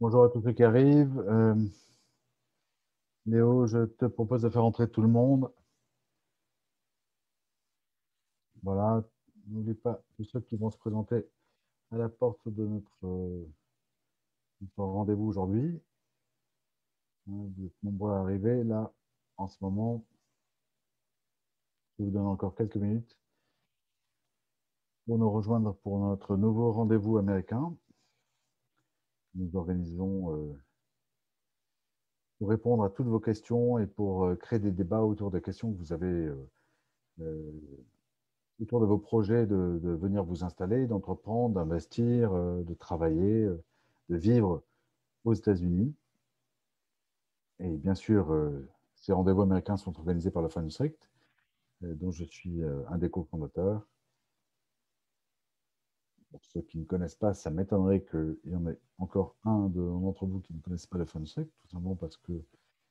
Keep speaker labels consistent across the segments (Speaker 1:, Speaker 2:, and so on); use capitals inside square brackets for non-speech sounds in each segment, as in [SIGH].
Speaker 1: Bonjour à tous ceux qui arrivent. Euh, Léo, je te propose de faire entrer tout le monde. Voilà, n'oublie pas tous ceux qui vont se présenter à la porte de notre, euh, rendez-vous aujourd'hui. Vous êtes nombreux à arriver là en ce moment. Je vous donne encore quelques minutes pour nous rejoindre pour notre nouveau rendez-vous américain. Nous organisons euh, pour répondre à toutes vos questions et pour euh, créer des débats autour des questions que vous avez euh, autour de vos projets de, venir vous installer, d'entreprendre, d'investir, de travailler, de vivre aux États-Unis. Et bien sûr, ces rendez-vous américains sont organisés par le Fan District, dont je suis un des cofondateurs. Pour ceux qui ne connaissent pas, ça m'étonnerait qu'il y en ait encore un d'entre vous qui ne connaissent pas le FunSec, tout simplement parce que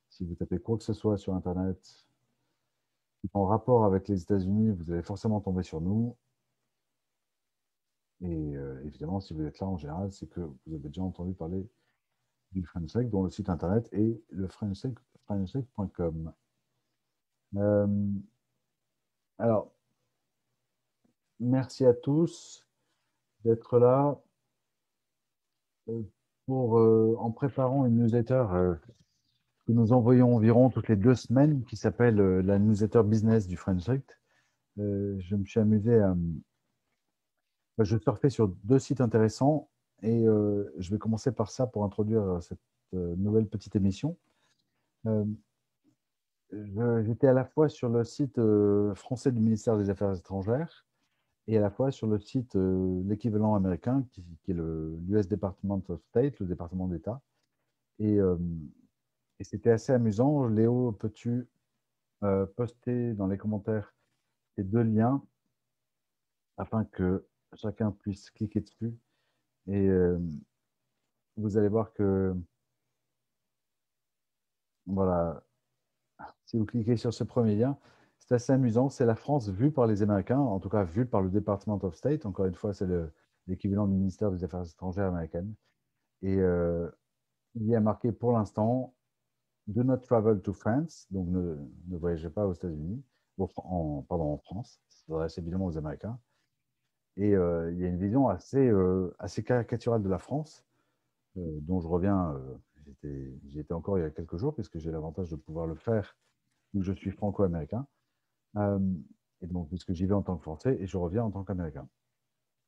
Speaker 1: si vous tapez quoi que ce soit sur Internet en rapport avec les États-Unis, vous allez forcément tomber sur nous. Et euh, évidemment, si vous êtes là en général, c'est que vous avez déjà entendu parler du FriendSec, dont le site internet est le friendsec.com. Euh, alors, merci à tous d'être là euh, pour, euh, en préparant une newsletter euh, que nous envoyons environ toutes les deux semaines qui s'appelle la newsletter business du French je me suis amusé à. Je surfais sur deux sites intéressants et je vais commencer par ça pour introduire cette nouvelle petite émission. J'étais à la fois sur le site français du ministère des Affaires étrangères et à la fois sur le site, euh, l'équivalent américain, qui, est l'US Department of State, le département d'État. Euh, et, c'était assez amusant. Léo, peux-tu euh, poster dans les commentaires ces deux liens afin que chacun puisse cliquer dessus Et vous allez voir que, voilà, si vous cliquez sur ce premier lien, c'est assez amusant. C'est la France vue par les Américains, en tout cas vue par le Department of State. Encore une fois, c'est l'équivalent du ministère des Affaires étrangères américaines. Et euh, il y a marqué pour l'instant Do not travel to France, donc ne, ne voyagez pas aux États-Unis, en, pardon, en France. Ça s'adresse évidemment aux Américains. Et euh, il y a une vision assez, euh, assez caricaturale de la France, dont je reviens. J'y étais encore il y a quelques jours, puisque j'ai l'avantage de pouvoir le faire, où je suis franco-américain. Euh, et donc, puisque j'y vais en tant que Français et je reviens en tant qu'Américain.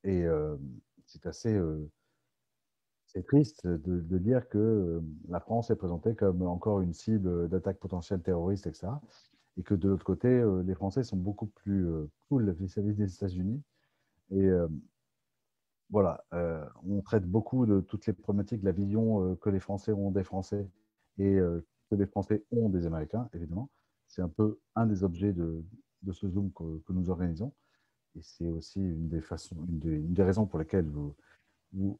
Speaker 1: Et euh, c'est assez euh, c'est triste de, dire que la France est présentée comme encore une cible d'attaque potentielle terroriste, etc. Et que de l'autre côté, les Français sont beaucoup plus cool vis-à-vis des États-Unis. Et voilà, on traite beaucoup de toutes les problématiques, la vision que les Français ont des Français et que les Français ont des Américains, évidemment. C'est un peu un des objets de, ce Zoom que, nous organisons. Et c'est aussi une des, façons, une des, raisons pour lesquelles vous,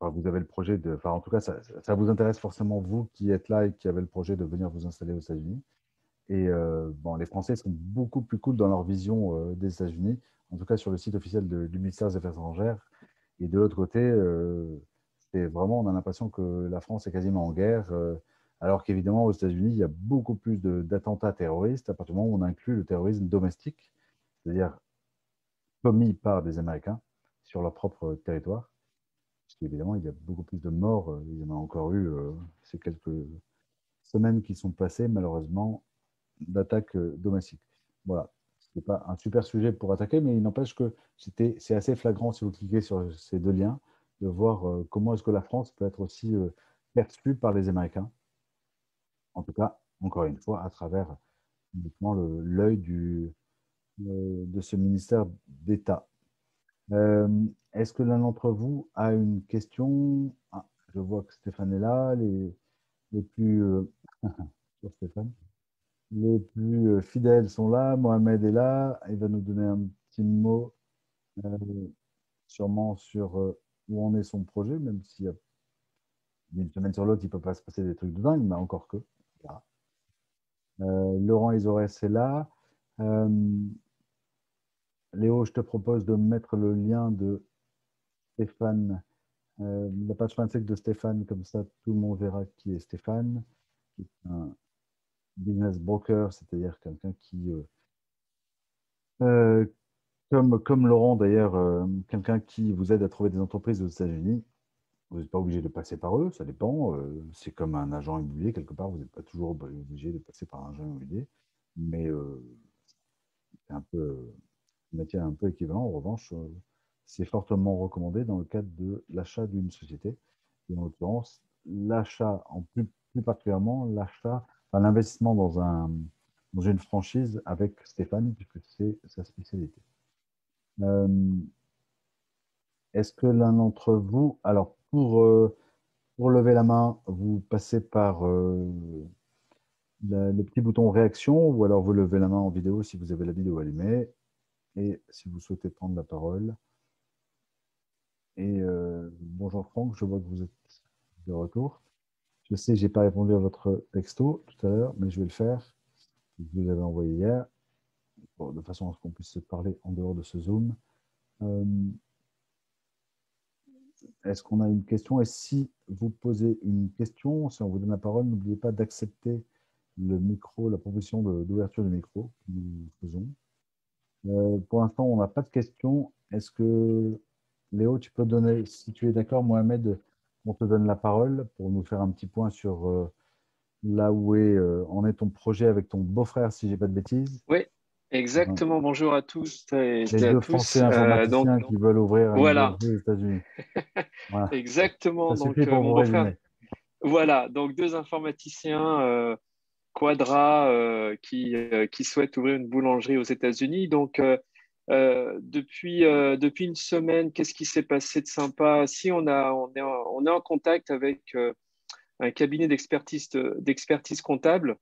Speaker 1: avez le projet de. Enfin, en tout cas, ça, vous intéresse forcément, vous qui êtes là et qui avez le projet de venir vous installer aux États-Unis. Et euh, bon, les Français sont beaucoup plus cool dans leur vision euh, des États-Unis, en tout cas sur le site officiel du ministère des Affaires étrangères. Et de l'autre côté, euh, c'est vraiment, on a l'impression que la France est quasiment en guerre alors qu'évidemment, aux États-Unis, il y a beaucoup plus d'attentats terroristes à partir du moment où on inclut le terrorisme domestique, c'est-à-dire commis par des Américains sur leur propre territoire. Parce qu'évidemment, il y a beaucoup plus de morts. Il y en a encore eu euh, ces quelques semaines qui sont passées, malheureusement, d'attaques euh, domestiques. Voilà. Ce n'est pas un super sujet pour attaquer, mais il n'empêche que c'est assez flagrant si vous cliquez sur ces deux liens de voir euh, comment est-ce que la France peut être aussi perçue par les Américains en tout cas, encore une fois, à travers uniquement l'œil euh, de ce ministère d'État. Euh, est-ce que l'un d'entre vous a une question? Ah, Je vois que Stéphane est là. Les, les plus, euh, [LAUGHS] Stéphane, les plus fidèles sont là. Mohamed est là. Il va nous donner un petit mot, sûrement sur où en est son projet, même s'il y a une semaine sur l'autre, il ne peut pas se passer des trucs de dingue, mais encore que. Euh, Laurent Isorès est là. Euh, Léo, je te propose de mettre le lien de Stéphane Euh, la page 25 de Stéphane, comme ça, tout le monde verra qui est Stéphane, qui est un business broker, c'est-à-dire quelqu'un qui, comme Laurent d'ailleurs, quelqu'un qui vous aide à trouver des entreprises aux États-Unis. Vous n'êtes pas obligé de passer par eux, ça dépend. c'est comme un agent immobilier, quelque part, vous n'êtes pas toujours obligé de passer par un agent immobilier, mais c'est un peu un métier un peu équivalent. En revanche, c'est fortement recommandé dans le cadre de l'achat d'une société. Et en l'occurrence, l'achat, en plus, plus particulièrement l'achat, enfin, l'investissement dans, un, dans une franchise avec Stéphane, puisque c'est sa spécialité. Euh, est-ce que l'un d'entre vous, alors pour, euh, pour lever la main, vous passez par euh, le petit bouton réaction ou alors vous levez la main en vidéo si vous avez la vidéo allumée et si vous souhaitez prendre la parole, et euh, bonjour Franck, je vois que vous êtes de retour. Je sais, je n'ai pas répondu à votre texto tout à l'heure, mais je vais le faire. Vous l'avez envoyé hier, de façon à ce qu'on puisse se parler en dehors de ce Zoom. Est-ce qu'on a une question? Et si vous posez une question, si on vous donne la parole, n'oubliez pas d'accepter le micro, la proposition d'ouverture du micro que nous faisons. Euh, pour l'instant, on n'a pas de questions. Est-ce que Léo, tu peux donner, si tu es d'accord, Mohamed, on te donne la parole pour nous faire un petit point sur euh, là où est, euh, en est ton projet avec ton beau-frère, si je n'ai pas de bêtises?
Speaker 2: Oui, exactement. Bonjour à tous
Speaker 1: et, Les deux Français euh, informaticiens qui veulent ouvrir un
Speaker 2: voilà.
Speaker 1: aux États-Unis. [LAUGHS]
Speaker 2: Exactement. donc, mon beau-frère. Voilà, donc deux informaticiens Quadra qui, qui souhaitent ouvrir une boulangerie aux États-Unis. Donc, euh, depuis, euh, depuis une semaine, qu'est-ce qui s'est passé de sympa? Si on, a, on, est, en, on est en contact avec euh, un cabinet d'expertise, d'expertise comptable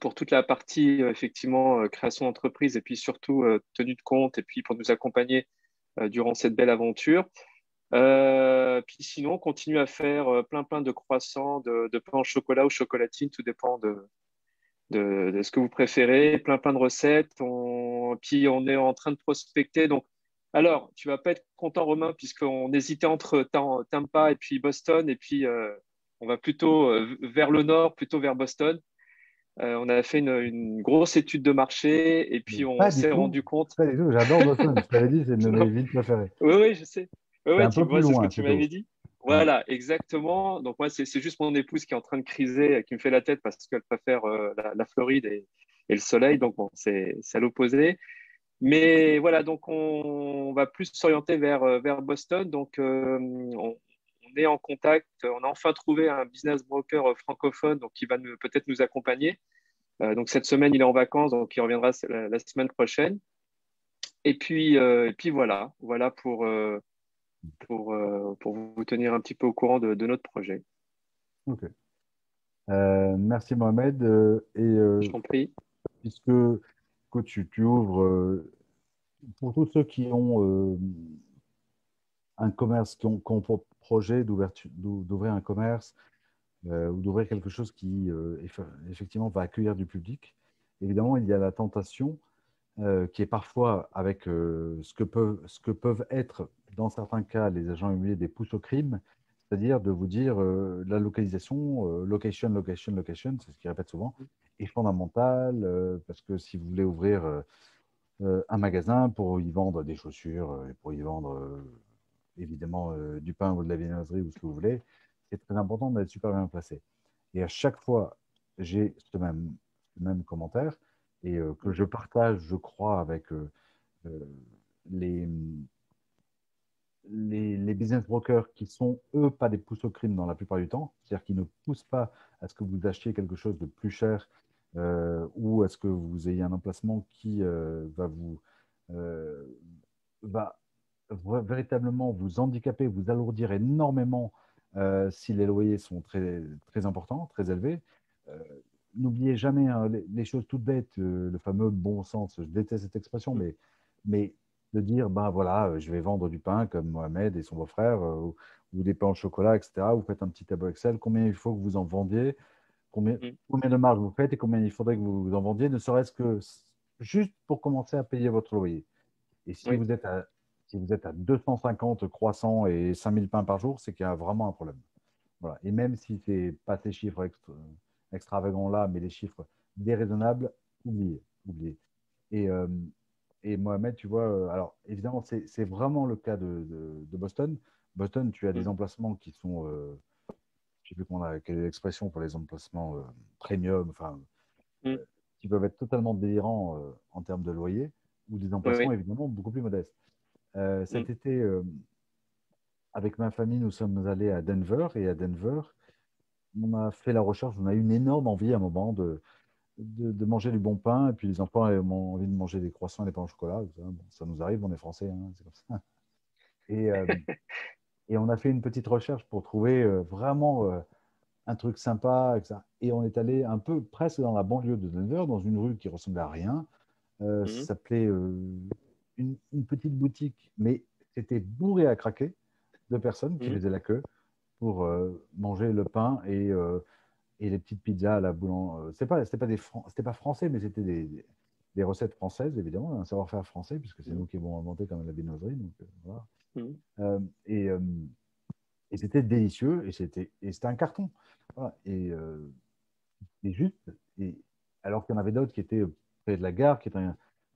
Speaker 2: pour toute la partie effectivement création d'entreprise et puis surtout tenue de compte et puis pour nous accompagner durant cette belle aventure. puis sinon, on continue à faire plein plein de croissants, de, de au chocolat ou chocolatine, tout dépend de, de, ce que vous préférez, plein plein de recettes. Puis on est en train de prospecter. Donc, alors, tu vas pas être content, Romain, puisqu'on hésitait entre Tampa et puis Boston, et puis euh, on va plutôt euh, vers le nord, plutôt vers Boston. Euh, on a fait une, grosse étude de marché, et puis on s'est rendu compte.
Speaker 1: J'adore Boston. je t'avais dit, c'est une de mes villes préférées. [LAUGHS]
Speaker 2: Oui, oui, je sais. Oui, tu vois, c'est ce que tu m'avais dit. Voilà, exactement. Donc moi, c'est juste mon épouse qui est en train de criser, qui me fait la tête parce qu'elle préfère euh, la, Floride et, le soleil. Donc bon, c'est à l'opposé. Mais voilà, donc on, va plus s'orienter vers, euh, vers Boston. Donc euh, on, est en contact. On a enfin trouvé un business broker francophone donc qui va peut-être nous accompagner. donc cette semaine, il est en vacances, donc il reviendra la, semaine prochaine. Et puis, et puis voilà, voilà pour pour, euh, pour vous tenir un petit peu au courant de, notre projet.
Speaker 1: Ok. Euh, merci Mohamed. Euh,
Speaker 2: et, Je t'en prie.
Speaker 1: Puisque tu, tu ouvres, pour tous ceux qui ont un commerce, qui ont, qui pour projet d'ouvrir un commerce ou d'ouvrir quelque chose qui effectivement va accueillir du public, évidemment, il y a la tentation qui est parfois avec ce, que peuvent, ce que peuvent être dans certains cas, les agents immobiliers des pouces au crime, c'est-à-dire de vous dire euh, la localisation, euh, location, location, location, c'est ce qu'ils répètent souvent, est fondamentale euh, parce que si vous voulez ouvrir un magasin pour y vendre des chaussures pour y vendre évidemment du pain ou de la viennoiserie ou ce que vous voulez, c'est très important d'être super bien placé. Et à chaque fois, j'ai ce même, même commentaire et que je partage, je crois, avec les les, business brokers qui sont, eux, pas des pousses au crime dans la plupart du temps, c'est-à-dire qui ne poussent pas à ce que vous achetiez quelque chose de plus cher euh, ou à ce que vous ayez un emplacement qui euh, va vous euh, va véritablement vous handicaper, vous alourdir énormément si les loyers sont très, très importants, très élevés. N'oubliez jamais hein, les, choses toutes bêtes, le fameux bon sens. Je déteste cette expression, mais, mais de dire, ben voilà, euh, je vais vendre du pain comme Mohamed et son beau-frère, euh, ou, des pains au chocolat, etc. Vous faites un petit tableau Excel, combien il faut que vous en vendiez, combien, mm. combien de marge vous faites et combien il faudrait que vous en vendiez, ne serait-ce que juste pour commencer à payer votre loyer. Et si, vous, êtes à, si vous êtes à 250 croissants et 5000 pains par jour, c'est qu'il y a vraiment un problème. Voilà. Et même si ce n'est pas ces chiffres extravagants-là, mais les chiffres déraisonnables, oubliez. oubliez. Et, euh, et Mohamed, tu vois, euh, alors évidemment, c'est vraiment le cas de, de, Boston. Boston, tu as des mm. emplacements qui sont, euh, je ne sais plus a, quelle est l'expression pour les emplacements premium, enfin, mm. qui peuvent être totalement délirants en termes de loyer, ou des emplacements évidemment beaucoup plus modestes. Cet mm. été, avec ma famille, nous sommes allés à Denver, et à Denver, on a fait la recherche, on a eu une énorme envie à un moment de, de, manger du bon pain, et puis les enfants ont envie de manger des croissants et des pains au chocolat. Ça, nous arrive, on est français, hein, c'est comme ça. Et, euh, [LAUGHS] et, on a fait une petite recherche pour trouver euh, vraiment euh, un truc sympa. Et on est allé un peu presque dans la banlieue de Denver, dans une rue qui ressemblait à rien. Mhm. Ça s'appelait une, petite boutique, mais c'était bourré à craquer de personnes qui mhm. faisaient la queue pour manger le pain et et les peties pizzas à la boulangerie. Euh, c'était pas, c'était pas des, c'était pas français, mais c'était des, des, recettes françaises évidemment, un savoir-faire français puisque c'est mm. nous qui avons inventé quand même la viennoiserie. Donc euh, voilà. Euh, et, et c'était délicieux et c'était, et c'était un carton. Voilà. Et, et, juste, et alors qu'il y en avait d'autres qui étaient près de la gare, qui étaient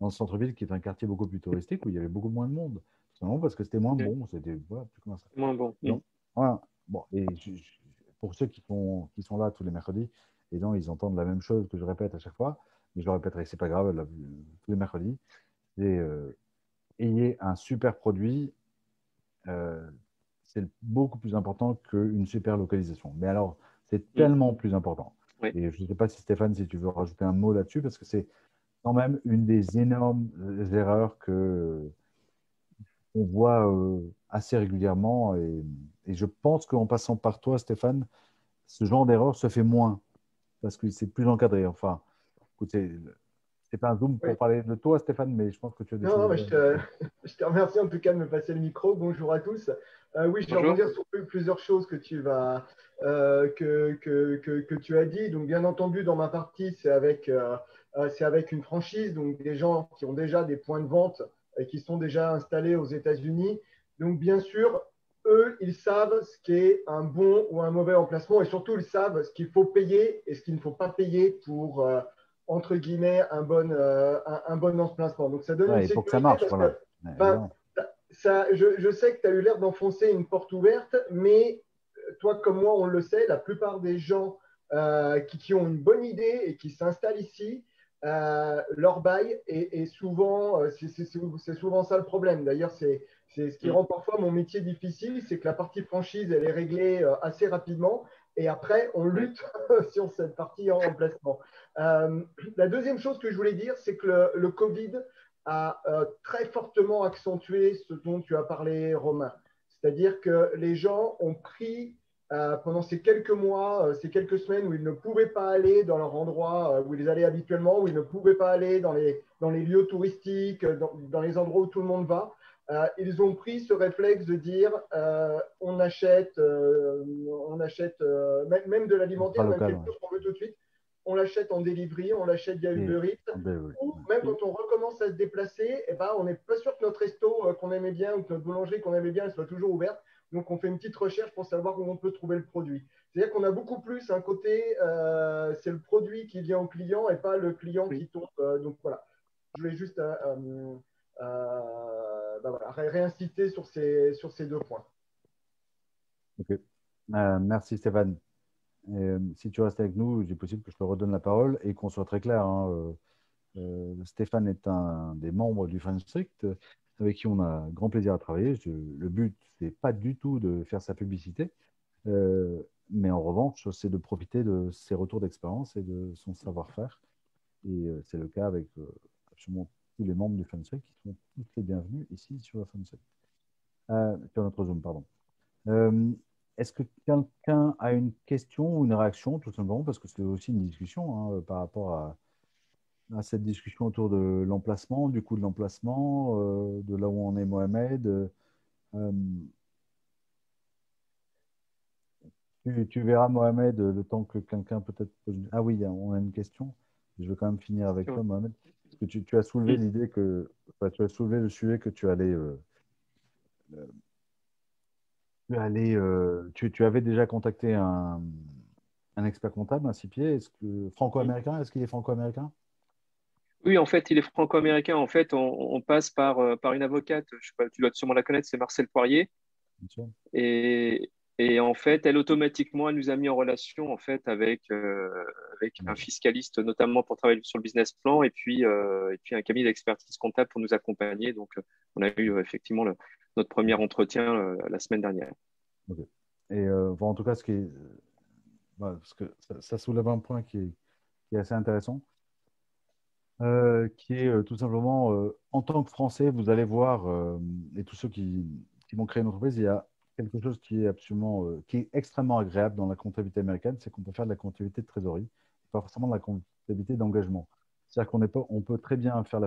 Speaker 1: dans le centre-ville, qui est un quartier beaucoup plus touristique où il y avait beaucoup moins de monde. Parce que c'était moins bon. C'était voilà,
Speaker 2: ça. Moins bon.
Speaker 1: Donc, voilà. Bon, et je, pour ceux qui sont, qui sont là tous les mercredis, et donc ils entendent la même chose que je répète à chaque fois, mais je le répéterai, c'est pas grave, tous les mercredis, c'est euh, ayez un super produit, euh, c'est beaucoup plus important qu'une super localisation. Mais alors, c'est mm. tellement plus important. Et je ne sais pas si Stéphane, si tu veux rajouter un mot là-dessus, parce que c'est quand même une des énormes erreurs que on voit euh, assez régulièrement. Et, je pense qu'en passant par toi, Stéphane, ce genre d'erreur se fait moins parce que c'est plus encadré. Enfin, écoutez, c'est pas un zoom pour parler de toi, Stéphane, mais je pense que tu as des
Speaker 3: Non, non je, te, je, te, remercie en tout cas de me passer le micro. Bonjour à tous. Euh, oui, je vais rebondir sur plusieurs choses que tu vas euh, que, que, que, tu as dit. Donc, bien entendu, dans ma partie, c'est avec, c'est avec une franchise, donc des gens qui ont déjà des points de vente et qui sont déjà installés aux États-Unis. Donc, bien sûr, eux, ils savent ce qui est un bon ou un mauvais emplacement et surtout, ils savent ce qu'il faut payer et ce qu'il ne faut pas payer pour, euh, entre guillemets, un bon, euh, un, bon emplacement. Donc, ça donne
Speaker 1: une il faut que ça marche.
Speaker 3: ça, je, je, sais que tu as eu l'air d'enfoncer une porte ouverte, mais euh, toi comme moi, on le sait, la plupart des gens qui, qui, ont une bonne idée et qui s'installent ici, euh, leur bail est, souvent, euh, c'est souvent ça le problème. D'ailleurs, c'est ce qui rend parfois mon métier difficile, c'est que la partie franchise, elle est réglée euh, assez rapidement. Et après, on lutte [LAUGHS] sur cette partie en remplacement. la deuxième chose que je voulais dire, c'est que le, Covid a très fortement accentué ce dont tu as parlé, Romain. C'est-à-dire que les gens ont pris pendant ces quelques mois, euh, ces quelques semaines où ils ne pouvaient pas aller dans leur endroit euh, où ils allaient habituellement, où ils ne pouvaient pas aller dans les, dans les lieux touristiques, dans, dans, les endroits où tout le monde va, ils ont pris ce réflexe de dire on achète, on achète même, même de l'alimentaire, même quelque chose qu'on veut tout de suite, on l'achète en delivery, on l'achète via Uber Eats, ou même quand on recommence à se déplacer, eh ben, on n'est pas sûr que notre resto qu'on aimait bien ou que notre boulangerie qu'on aimait bien elle soit toujours ouverte. Donc, on fait une petite recherche pour savoir où on peut trouver le produit. C'est-à-dire qu'on a beaucoup plus un côté, euh, c'est le produit qui vient au client et pas le client qui tombe. Euh, donc, voilà. Je voulais juste euh, bah réinciter sur ces, sur ces deux points.
Speaker 1: Ok. merci Stéphane. si tu restes avec nous, il est possible que je te redonne la parole et qu'on soit très clair. Hein, Stéphane est un des membres du French Strict avec qui on a grand plaisir à travailler. le but, c'est pas du tout de faire sa publicité, euh, mais en revanche, c'est de profiter de ses retours d'expérience et de son savoir-faire. Et euh, c'est le cas avec euh, absolument tous les membres du FunSec qui sont tous les bienvenus ici sur FunSec, sur notre Zoom, pardon. Est-ce que quelqu'un a une question ou une réaction, tout simplement, parce que c'est aussi une discussion hein, par rapport à, à cette discussion autour de l'emplacement, du coût de l'emplacement, euh, de là où on est Mohamed. Euh, tu, verras Mohamed le temps que quelqu'un peut-être Ah oui, on a une question. Je vais quand même finir avec toi, Mohamed. Parce que tu, as soulevé l'idée que tu as soulevé le sujet que tu allais, euh, tu, tu, avais déjà contacté un, un expert comptable, un CPA, est-ce que franco-américain Est-ce qu'il est franco-américain?
Speaker 2: Oui, en fait, il est franco-américain. En fait, on, passe par, euh, par une avocate, je sais pas, tu dois sûrement la connaître, c'est Marcel Poirier. Et, et, en fait, elle automatiquement, elle nous a mis en relation en fait avec, euh, avec un fiscaliste, notamment pour travailler sur le business plan, et puis, euh, et puis un cabinet d'expertise comptable pour nous accompagner. Donc, on a eu effectivement notre premier entretien la semaine dernière.
Speaker 1: Et en tout cas, ce qui est, bah, parce que ça, soulève un point qui est, qui est assez intéressant. Euh, qui est euh, tout simplement, euh, en tant que Français, vous allez voir, et tous ceux qui, vont créer une entreprise, il y a quelque chose qui est absolument, qui est extrêmement agréable dans la comptabilité américaine, c'est qu'on peut faire de la comptabilité de trésorerie, pas forcément de la comptabilité d'engagement. C'est-à-dire qu'on on peut très bien faire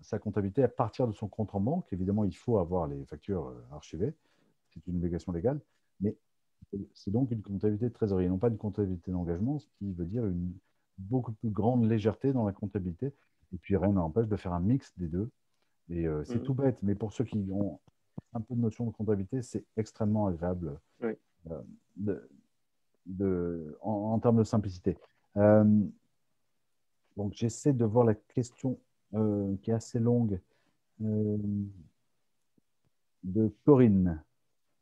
Speaker 1: sa comptabilité à partir de son compte en banque. Évidemment, il faut avoir les factures archivées, c'est une obligation légale, mais c'est donc une comptabilité de trésorerie, non pas une comptabilité d'engagement, ce qui veut dire une beaucoup plus grande légèreté dans la comptabilité. Et puis rien n'empêche de faire un mix des deux. Et euh, c'est mhm. tout bête, mais pour ceux qui ont un peu de notion de comptabilité, c'est extrêmement agréable euh, de, en, termes de simplicité. Euh, donc j'essaie de voir la question qui est assez longue de Corinne.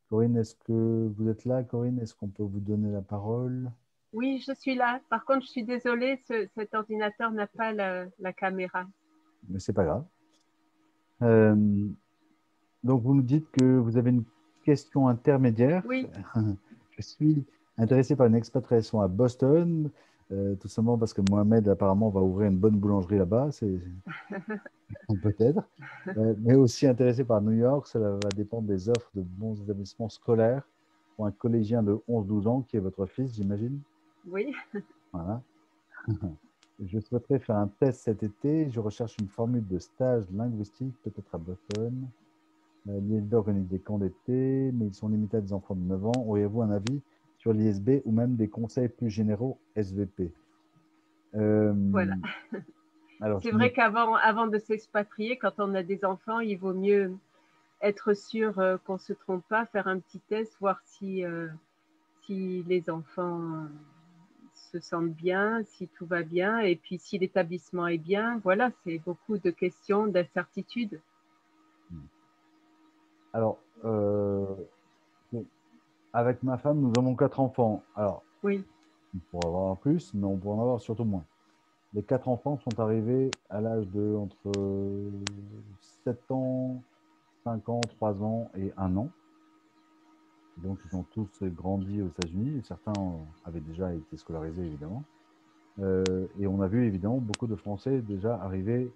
Speaker 1: Corinne, est-ce que vous êtes là, Corinne Est-ce qu'on peut vous donner la parole?
Speaker 4: Oui, je suis là. Par contre, je suis désolée, cet ordinateur n'a pas la, caméra.
Speaker 1: Mais c'est pas grave. Euh, donc, vous nous dites que vous avez une question intermédiaire.
Speaker 4: Oui. [LAUGHS]
Speaker 1: je suis intéressé par une expatriation à Boston, euh, tout simplement parce que Mohamed apparemment va ouvrir une bonne boulangerie là-bas. C'est [LAUGHS] peut-être. Euh, mais aussi intéressé par New York, cela va dépendre des offres de bons établissements scolaires pour un collégien de 11-12 ans qui est votre fils, j'imagine.
Speaker 4: Oui.
Speaker 1: Voilà. [LAUGHS] Je souhaiterais faire un test cet été. Je recherche une formule de stage linguistique, peut-être à Boston. Euh, L'ISB organise des camps d'été, mais ils sont limités à des enfants de 9 ans. Auriez-vous un avis sur l'ISB ou même des conseils plus généraux SVP
Speaker 4: euh, Voilà. [LAUGHS] C'est vrai qu'avant avant de s'expatrier, quand on a des enfants, il vaut mieux être sûr euh, qu'on ne se trompe pas, faire un petit test, voir si, si les enfants se sentent bien, si tout va bien, et puis si l'établissement est bien. Voilà, c'est beaucoup de questions d'incertitude.
Speaker 1: Alors, euh, avec ma femme, nous avons quatre enfants. Alors,
Speaker 4: oui.
Speaker 1: on pourrait avoir plus, mais on pourrait en avoir surtout moins. Les quatre enfants sont arrivés à l'âge de entre 7 ans, 5 ans, 3 ans et 1 an. Donc, ils ont tous grandi aux États-Unis. Certains avaient déjà été scolarisés, évidemment. Euh, et on a vu, évidemment, beaucoup de Français déjà arriver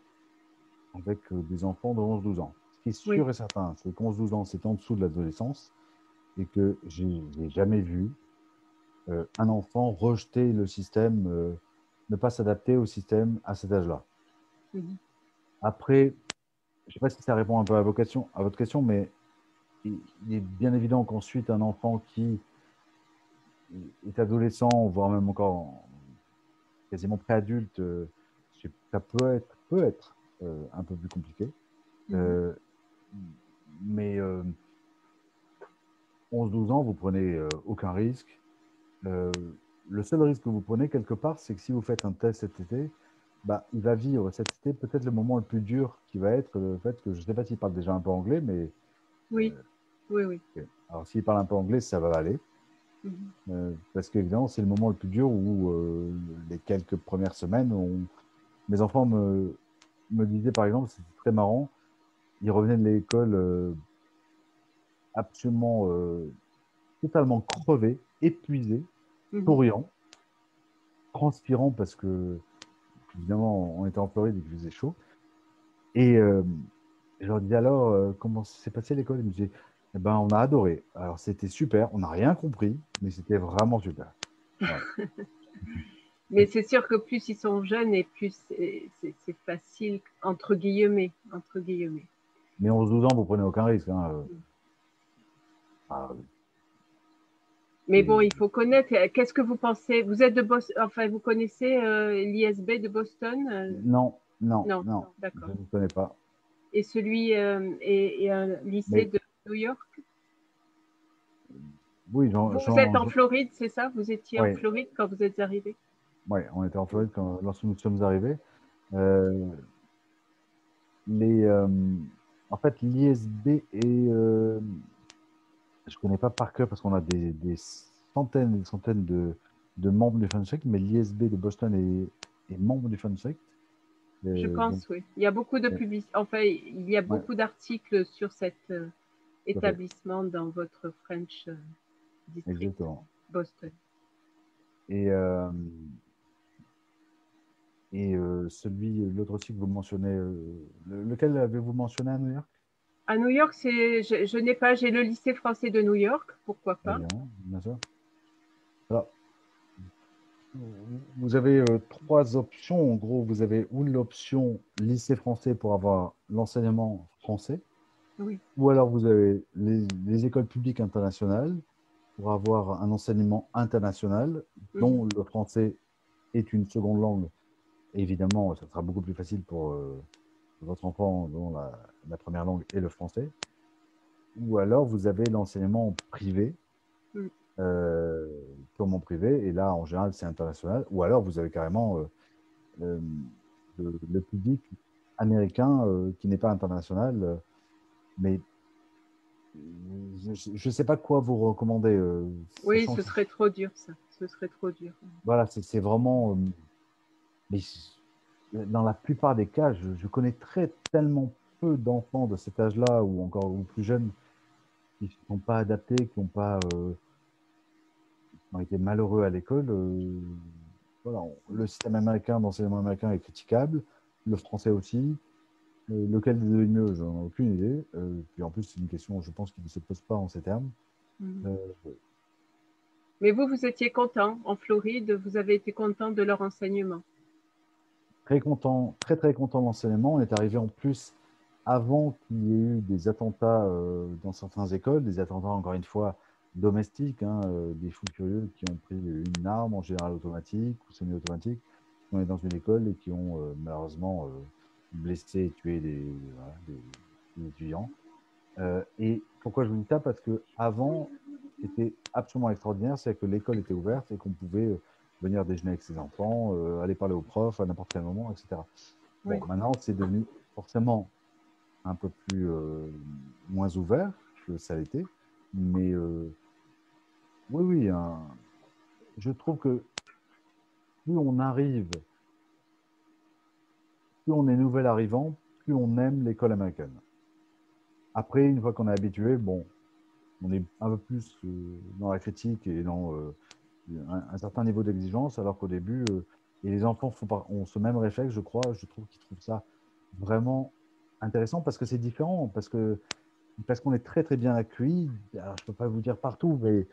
Speaker 1: avec euh, des enfants de 11-12 ans. Ce qui est sûr et certain, c'est qu'11-12 ans, c'est en dessous de l'adolescence et que je n'ai jamais vu euh, un enfant rejeter le système, ne pas s'adapter au système à cet âge-là. Mhm. Après, je ne sais pas si ça répond un peu à, à votre question, mais il est bien évident qu'ensuite, un enfant qui est adolescent, voire même encore quasiment préadulte, euh, ça peut être, peut être euh, un peu plus compliqué. Mhm. Euh, mais 11-12 ans, vous prenez aucun risque. le seul risque que vous prenez quelque part, c'est que si vous faites un test cet été, bah, il va vivre cet été peut-être le moment le plus dur qui va être le fait que je ne sais pas s'il parle déjà un peu anglais, mais
Speaker 4: oui. Oui, oui.
Speaker 1: Alors, s'il parle un peu anglais, ça va aller. Mhm. Euh, parce qu'évidemment, c'est le moment le plus dur où euh, les quelques premières semaines, mes enfants me, me disaient, par exemple, c'était très marrant, ils revenaient de l'école euh, absolument totalement crevés, épuisés, mhm. souriants, transpirants parce que, évidemment, on était en Floride et qu'il faisait chaud. Et je leur disais alors, comment s'est passé l'école? Ils me disaient, eh ben, on a adoré. Alors, c'était super. On n'a rien compris, mais c'était vraiment super. [LAUGHS]
Speaker 4: mais c'est sûr que plus ils sont jeunes et plus c'est facile, entre guillemets. Entre guillemets.
Speaker 1: Mais 11-12 ans, vous prenez aucun risque. Hein. Euh.
Speaker 4: Ah, mais bon, il faut connaître. Qu'est-ce que vous pensez? Vous êtes de Boston, enfin, vous connaissez euh, l'ISB de Boston euh?
Speaker 1: Non, non, non. D'accord. Je ne connais pas.
Speaker 4: Et celui est, un lycée de New York?
Speaker 1: Oui,
Speaker 4: Vous, êtes en Floride, c'est ça? Vous étiez en Floride quand vous êtes arrivé
Speaker 1: Oui, on était en Floride quand, lorsque nous sommes arrivés. Euh, les, euh, en fait, l'ISB est. Euh, je ne connais pas par cœur parce qu'on a des, centaines et des centaines de, de membres du FunSec, mais l'ISB de Boston est, est membre du FunSec.
Speaker 4: Je pense, oui. Il y a beaucoup de publicités. Enfin, il y a beaucoup d'articles sur cet euh, établissement dans votre French euh, district Boston.
Speaker 1: Et, euh, et celui, l'autre site que vous mentionnez, lequel avez-vous mentionné à New York?
Speaker 4: À New York, c'est, je, n'ai pas, j'ai le lycée français de New York, pourquoi pas?
Speaker 1: Bien, bien sûr. Alors, vous avez euh, trois options. En gros, vous avez ou l'option lycée français pour avoir l'enseignement français, ou alors vous avez les, écoles publiques internationales pour avoir un enseignement international dont le français est une seconde langue. évidemment, ça sera beaucoup plus facile pour euh, votre enfant dont la, première langue est le français. Ou alors vous avez l'enseignement privé. Euh, purement privé, et là, en général, c'est international, ou alors vous avez carrément euh, le, public américain qui n'est pas international, mais je ne sais pas quoi vous recommander.
Speaker 4: oui, ce serait trop dur, ça. Ce serait trop dur.
Speaker 1: Voilà, c'est vraiment. mais dans la plupart des cas, je, je connais très tellement peu d'enfants de cet âge-là ou encore ou plus jeunes qui ne sont pas adaptés, qui n'ont pas ont été malheureux à l'école. Euh, voilà, le système américain d'enseignement américain est critiquable, le français aussi. Euh, lequel des deux est mieux, j'en ai aucune idée. Euh, puis en plus, c'est une question, je pense, qui ne se pose pas en ces termes. Mhm.
Speaker 4: Mais vous, vous étiez content en Floride, vous avez été content de leur enseignement
Speaker 1: Très content, très très content de l'enseignement. On est arrivé en plus avant qu'il y ait eu des attentats dans certaines écoles, des attentats encore une fois domestiques, hein, euh, des fous curieux qui ont pris une arme en général automatique ou semi-automatique, qui sont dans une école et qui ont euh, malheureusement euh, blessé et tué des, étudiants. et pourquoi je vous dis ça? Parce que avant, c'était absolument extraordinaire, c'est que l'école était ouverte et qu'on pouvait venir déjeuner avec ses enfants, aller parler aux profs à n'importe quel moment, etc. Bon, maintenant, c'est devenu forcément un peu plus moins ouvert que ça l'était, mais oui, oui. je trouve que plus on arrive, plus on est nouvel arrivant, plus on aime l'école américaine. Après, une fois qu'on est habitué, bon, on est un peu plus euh, dans la critique et dans euh, un, certain niveau d'exigence, alors qu'au début, euh, et les enfants font ont ce même réflexe, je crois, je trouve qu'ils trouvent ça vraiment intéressant parce que c'est différent, parce que parce qu'on est très très bien accueillis. Alors, je ne peux pas vous dire partout, mais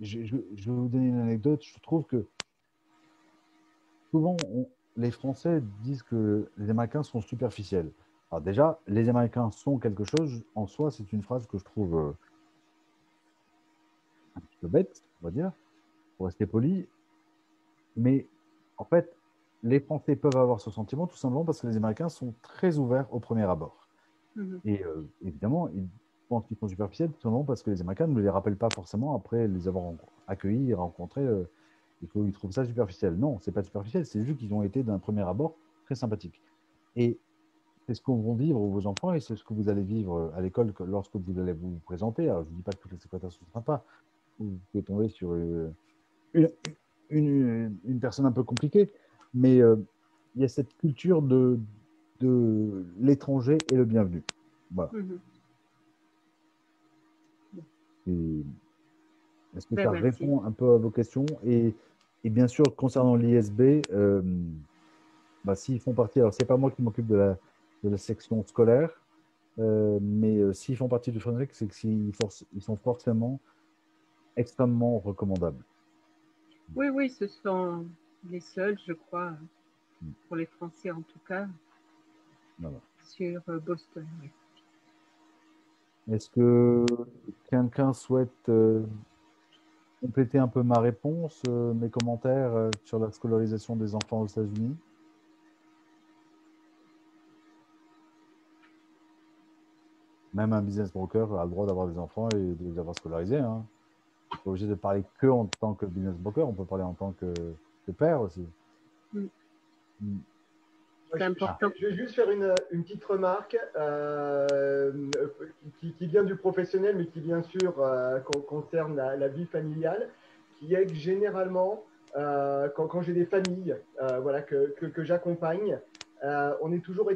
Speaker 1: je, vais vous donner une anecdote. Je trouve que souvent, les Français disent que les Américains sont superficiels. Alors déjà, les Américains sont quelque chose, en soi, c'est une phrase que je trouve euh, un petit peu bête, on va dire, pour rester poli. Mais en fait, les Français peuvent avoir ce sentiment tout simplement parce que les Américains sont très ouverts au premier abord. Mm-hmm. Et euh, évidemment, ils pense qu'ils sont superficiels, tout simplement parce que les Américains ne les rappellent pas forcément après les avoir accueillis et rencontrés euh, et qu'ils trouvent ça superficiel. Non, c'est pas superficiel, c'est juste qu'ils ont été d'un premier abord très sympathiques. Et c'est ce que vont vivre vos enfants et c'est ce que vous allez vivre à l'école lorsque vous allez vous présenter. Alors, je ne dis pas que toutes les secrétaires sont sympas. Vous pouvez tomber sur euh, une, une, personne un peu compliquée, mais euh, il y a cette culture de, de l'étranger et le bienvenu. Voilà. Mm-hmm. Est-ce que ben, ça répond un peu à vos questions et, bien sûr, concernant l'ISB, euh, bah, s'ils font partie, alors c'est pas moi qui m'occupe de la, de la, section scolaire, euh, mais euh, s'ils font partie du FONREC, c'est qu'ils ils sont forcément extrêmement recommandables.
Speaker 4: Oui, oui, ce sont les seuls, je crois, pour les Français en tout cas, sur Boston.
Speaker 1: Est-ce que quelqu'un souhaite euh, compléter un peu ma réponse, euh, mes commentaires euh, sur la scolarisation des enfants aux États-Unis même un business broker a le droit d'avoir des enfants et de les avoir scolarisés. Hein. On n'est pas obligé de parler que en tant que business broker, on peut parler en tant que, père aussi. Mm.
Speaker 3: Mm. C'est important. Je vais juste faire une, petite remarque euh, qui, vient du professionnel, mais qui bien sûr euh, concerne la, vie familiale, qui est que généralement, euh, quand, j'ai des familles voilà, que, que j'accompagne, on est toujours,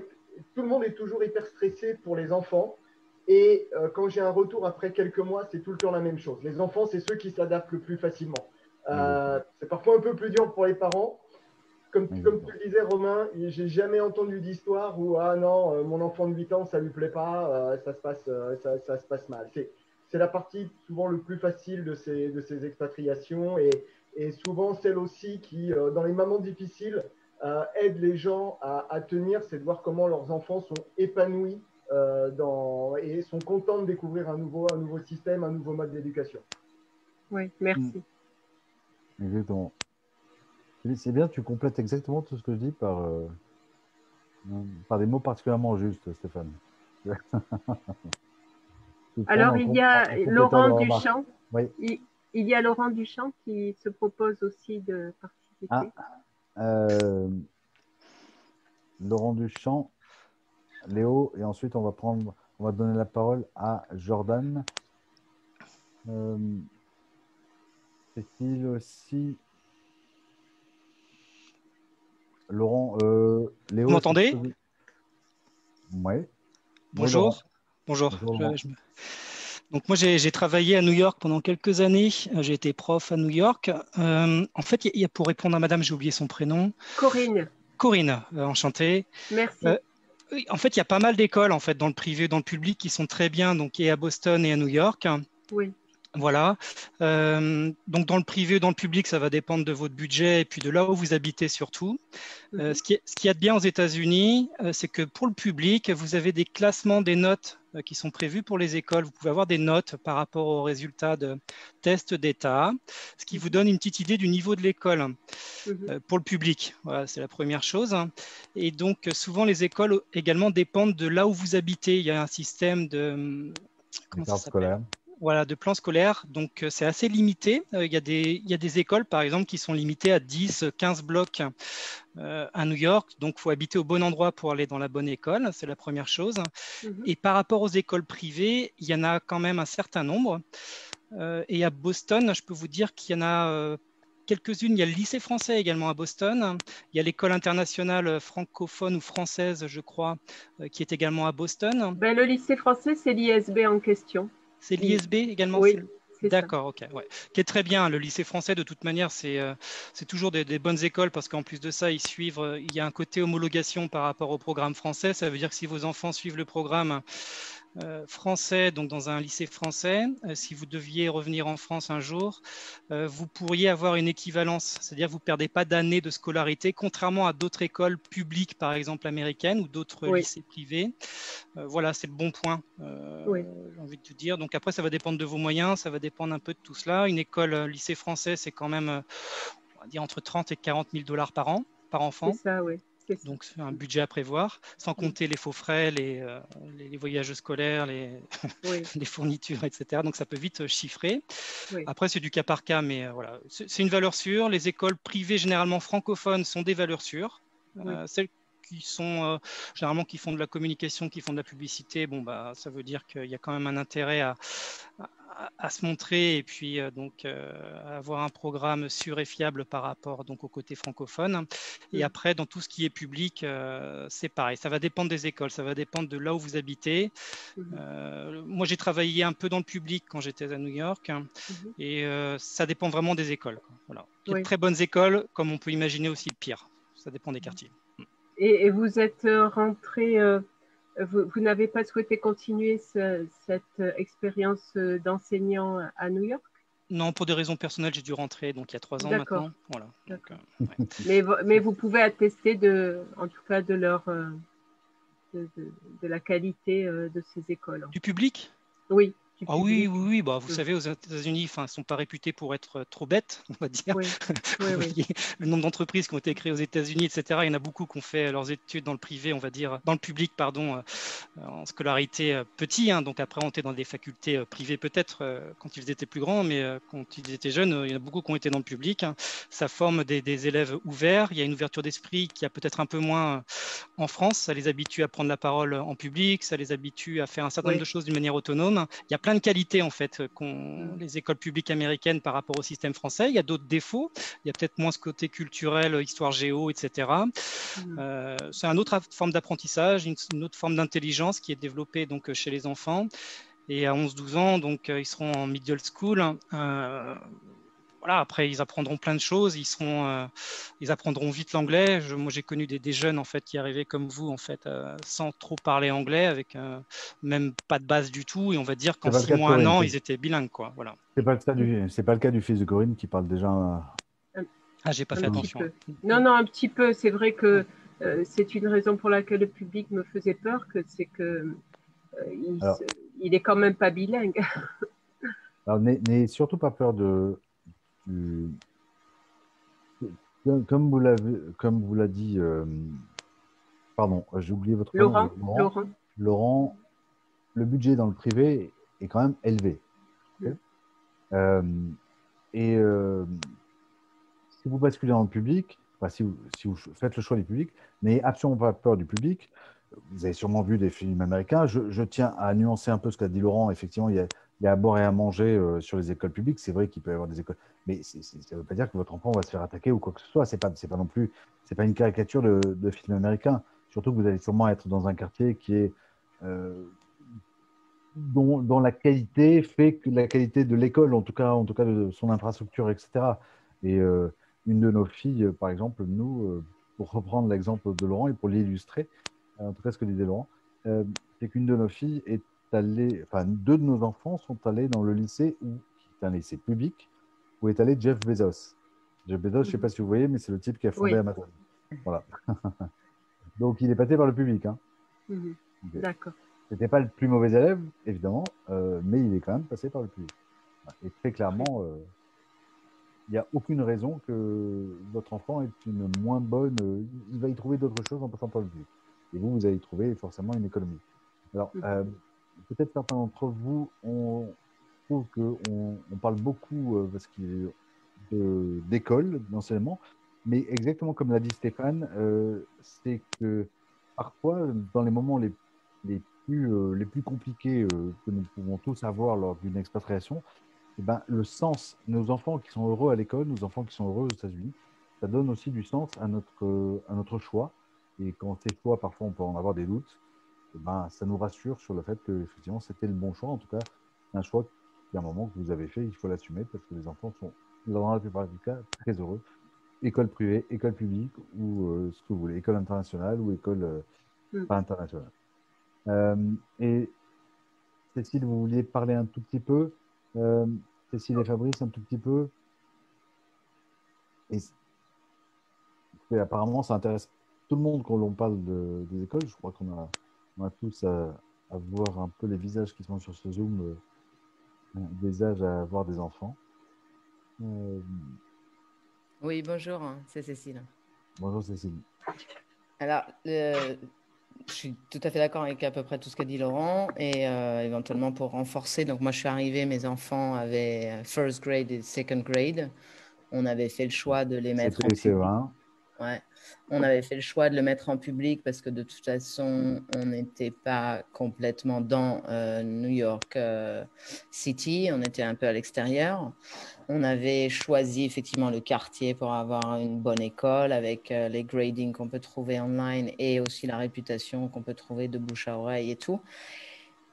Speaker 3: tout le monde est toujours hyper stressé pour les enfants et euh, quand j'ai un retour après quelques mois, c'est tout le temps la même chose. Les enfants, c'est ceux qui s'adaptent le plus facilement. Euh, c'est parfois un peu plus dur pour les parents. Comme, comme tu le disais, Romain, j'ai jamais entendu d'histoire où ah non, euh, mon enfant de 8 ans, ça lui plaît pas, ça, se passe, ça, ça, se passe mal. C'est la partie souvent le plus facile de ces, de ces expatriations et, et souvent celle aussi qui, dans les moments difficiles, aide les gens à, à tenir, c'est de voir comment leurs enfants sont épanouis euh, dans, et sont contents de découvrir un nouveau, un nouveau système, un nouveau mode d'éducation.
Speaker 4: Oui, merci.
Speaker 1: Hmm. Exactement. C'est bien, tu complètes exactement tout ce que je dis par, euh, par des mots particulièrement justes, Stéphane. [LAUGHS]
Speaker 4: Alors, il y a Laurent Duchamp. Oui. Il, y a Laurent Duchamp qui se propose aussi de participer. Ah,
Speaker 1: euh, Laurent Duchamp, Léo, et ensuite on va prendre, on va donner la parole à Jordan. Euh, Est-il aussi Laurent, euh, Léo
Speaker 5: Vous m'entendez
Speaker 1: Oui.
Speaker 5: Bonjour. Bonjour. Donc moi j'ai travaillé à New York pendant quelques années. J'ai été prof à New York. Euh, en fait, il y, a pour répondre à Madame, j'ai oublié son prénom.
Speaker 4: Corinne.
Speaker 5: Corinne, enchantée.
Speaker 4: Merci
Speaker 5: en fait, il y a pas mal d'écoles en fait dans le privé, dans le public qui sont très bien, donc et à Boston et à New York.
Speaker 4: Oui.
Speaker 5: Voilà. Euh, donc dans le privé, dans le public, ça va dépendre de votre budget et puis de là où vous habitez surtout. Euh, mhm. ce, qui a de bien aux États-Unis, euh, c'est que pour le public, vous avez des classements des notes qui sont prévus pour les écoles. Vous pouvez avoir des notes par rapport aux résultats de tests d'État, ce qui vous donne une petite idée du niveau de l'école mhm. pour le public. Voilà, c'est la première chose. Et donc souvent les écoles également dépendent de là où vous habitez. Il y a un système de
Speaker 1: comment ça
Speaker 5: voilà, de plans scolaires. Donc, euh, c'est assez limité. Euh, il, y a des, il y a des écoles, par exemple, qui sont limitées à 10, 15 blocs euh, à New York. Donc, il faut habiter au bon endroit pour aller dans la bonne école. C'est la première chose. Mhm. Et par rapport aux écoles privées, il y en a quand même un certain nombre. et à Boston, je peux vous dire qu'il y en a quelques-unes. Il y a le lycée français également à Boston. Il y a l'école internationale francophone ou française, je crois, qui est également à Boston.
Speaker 4: Ben, le lycée français, c'est l'ISB en question.
Speaker 5: C'est l'ISB également
Speaker 4: Oui.
Speaker 5: D'accord, ok. Ouais. Qui est très bien. Le lycée français, de toute manière, c'est euh, toujours des, bonnes écoles parce qu'en plus de ça, ils suivent, euh, il y a un côté homologation par rapport au programme français. Ça veut dire que si vos enfants suivent le programme, français, donc dans un lycée français, euh, si vous deviez revenir en France un jour, euh, vous pourriez avoir une équivalence, c'est-à-dire vous ne perdez pas d'année de scolarité, contrairement à d'autres écoles publiques, par exemple américaines, ou d'autres lycées privés. voilà, c'est le bon point, j'ai envie de te dire. Donc après, ça va dépendre de vos moyens, ça va dépendre un peu de tout cela. Une école lycée français, c'est quand même, on va dire, entre 30 et 40 000 dollars par an, par enfant.
Speaker 4: C'est ça, oui.
Speaker 5: Donc, c'est un budget à prévoir, sans compter les faux frais, les, euh, voyages scolaires, les, [LAUGHS] les, fournitures, etc. Donc, ça peut vite chiffrer. Après, c'est du cas par cas, mais euh, voilà. C'est une valeur sûre. Les écoles privées, généralement francophones, sont des valeurs sûres. Euh, celles qui sont généralement qui font de la communication, qui font de la publicité, bon bah ça veut dire qu'il y a quand même un intérêt à, à, se montrer et puis euh, donc euh, avoir un programme sûr et fiable par rapport donc au côté francophone. Et mm. après, dans tout ce qui est public, euh, c'est pareil. Ça va dépendre des écoles, ça va dépendre de là où vous habitez. Mm-hmm. moi, j'ai travaillé un peu dans le public quand j'étais à New York mm-hmm. et ça dépend vraiment des écoles. Voilà. Il y a de très bonnes écoles, comme on peut imaginer aussi le pire. Ça dépend des quartiers.
Speaker 4: Et, et vous êtes rentré vous, n'avez pas souhaité continuer cette expérience d'enseignant à New York?
Speaker 5: Non, pour des raisons personnelles, j'ai dû rentrer, donc il y a trois ans maintenant. Voilà.
Speaker 4: Euh, [LAUGHS] mais, mais, vous pouvez attester de, en tout cas de leur, euh, de, la qualité euh, de ces écoles.
Speaker 5: Du public?
Speaker 4: Oui.
Speaker 5: Ah oui, oui, oui. Bah, vous [LAUGHS] savez, aux États-Unis, ils ne sont pas réputés pour être euh, trop bêtes, on va dire. Oui. [LAUGHS] Oui, le nombre d'entreprises qui ont été créées aux États-Unis, etc. Il y en a beaucoup qui ont fait leurs études dans le privé, on va dire, dans le public, pardon, euh, en scolarité euh, petit. Hein. donc après, on était dans des facultés privées peut-être quand ils étaient plus grands, mais quand ils étaient jeunes, il y en a beaucoup qui ont été dans le public. Hein. Ça forme des, des, élèves ouverts. Il y a une ouverture d'esprit qui a peut-être un peu moins en France. Ça les habitue à prendre la parole en public, ça les habitue à faire un certain nombre de choses d'une manière autonome. Il y a plein de qualités en fait qu'ont les écoles publiques américaines par rapport au système français. Il y a d'autres défauts. Il y a peut-être moins ce côté culturel, histoire géo, etc. Mm. Euh, c'est une autre forme d'apprentissage, une, autre forme d'intelligence qui est développée donc chez les enfants. Et à 11-12 ans, donc euh, ils seront en middle school. Euh, voilà, après, ils apprendront plein de choses. Ils, seront, euh, ils apprendront vite l'anglais. moi, j'ai connu des, jeunes en fait qui arrivaient comme vous, en fait, euh, sans trop parler anglais, avec euh, même pas de base du tout. Et on va dire qu'en six mois, un an, ils étaient bilingues, quoi. Voilà.
Speaker 1: C'est pas le pas le cas du fils de Corinne qui parle déjà.
Speaker 5: Ah, j'ai pas fait attention.
Speaker 4: Non, non, un petit peu. C'est vrai que c'est une raison pour laquelle le public me faisait peur, que c'est que il, est quand même pas bilingue. [LAUGHS]
Speaker 1: Alors, n'ayez surtout pas peur de comme vous l'avez, comme vous l'a dit, euh, pardon, j'ai oublié votre
Speaker 4: Laurent,
Speaker 1: Laurent, Laurent. le budget dans le privé est quand même élevé. Euh, et euh, si vous basculez dans le public, si, vous, si, vous, faites le choix du public, n'ayez absolument pas peur du public. Vous avez sûrement vu des films américains. Je, je tiens à nuancer un peu ce qu'a dit Laurent. Effectivement, il y a, il y a à boire et à manger sur les écoles publiques. C'est vrai qu'il peut y avoir des écoles, mais ça ne veut pas dire que votre enfant va se faire attaquer ou quoi que ce soit. C'est pas, pas non plus, c'est pas une caricature de, film américain. Surtout que vous allez sûrement être dans un quartier euh, dont, la qualité fait que la qualité de l'école, en tout cas, en tout cas de son infrastructure, etc. Et euh, une de nos filles, par exemple, nous, pour reprendre l'exemple de Laurent et pour l'illustrer, en tout cas ce que disait Laurent, c'est qu'une de nos filles est enfin, deux de nos enfants sont allés dans le lycée, qui est un lycée public, où est allé Jeff Bezos. Jeff Bezos, je ne sais pas si vous voyez, mais c'est le type qui a fondé Amazon. Voilà. [LAUGHS] Donc, il est passé par le public. Hein.
Speaker 4: Mhm. D'accord.
Speaker 1: C'était pas le plus mauvais élève, évidemment, euh, mais il est quand même passé par le public. Et très clairement, euh, il n'y a aucune raison que votre enfant ait une moins bonne. Euh, il va y trouver d'autres choses en passant par le public. Et vous, vous allez trouver forcément une économie. Alors, mhm peut-être certains d'entre vous, on trouve qu'on on parle beaucoup euh, parce d'école, d'enseignement, mais exactement comme l'a dit Stéphane, euh, c'est que parfois, dans les moments les, les plus, euh, les plus compliqués que nous pouvons tous avoir lors d'une expatriation, eh ben, le sens, nos enfants qui sont heureux à l'école, nos enfants qui sont heureux aux États-Unis, ça donne aussi du sens à notre, à notre choix. Et quand ces choix, parfois, on peut en avoir des doutes. Eh ben, ça nous rassure sur le fait que c'était le bon choix. En tout cas, un choix qui, à un moment que vous avez fait, il faut l'assumer parce que les enfants sont, dans la plupart des cas, très heureux. École privée, école publique ou euh, ce que vous voulez, école internationale ou école euh, mm. pas internationale. Euh, et Cécile, vous vouliez parler un tout petit peu Cécile et Fabrice, un tout petit peu et, apparemment, ça intéresse tout le monde quand l'on parle des écoles. Je crois qu'on a on tous à, voir un peu les visages qui sont sur ce Zoom, euh, des âges à avoir des enfants.
Speaker 6: Euh, oui, bonjour, hein, c'est Cécile.
Speaker 1: Bonjour Cécile.
Speaker 6: Alors, je suis tout à fait d'accord avec à peu près tout ce qu'a dit Laurent et euh, éventuellement pour renforcer. Donc, moi, je suis arrivée, mes enfants avaient first grade et second grade. On avait fait le choix de les mettre en. Ouais. On avait fait le choix de le mettre en public parce que de toute façon, on n'était pas complètement dans euh, New York euh, City, on était un peu à l'extérieur. On avait choisi effectivement le quartier pour avoir une bonne école avec euh, les gradings qu'on peut trouver online et aussi la réputation qu'on peut trouver de bouche à oreille et tout.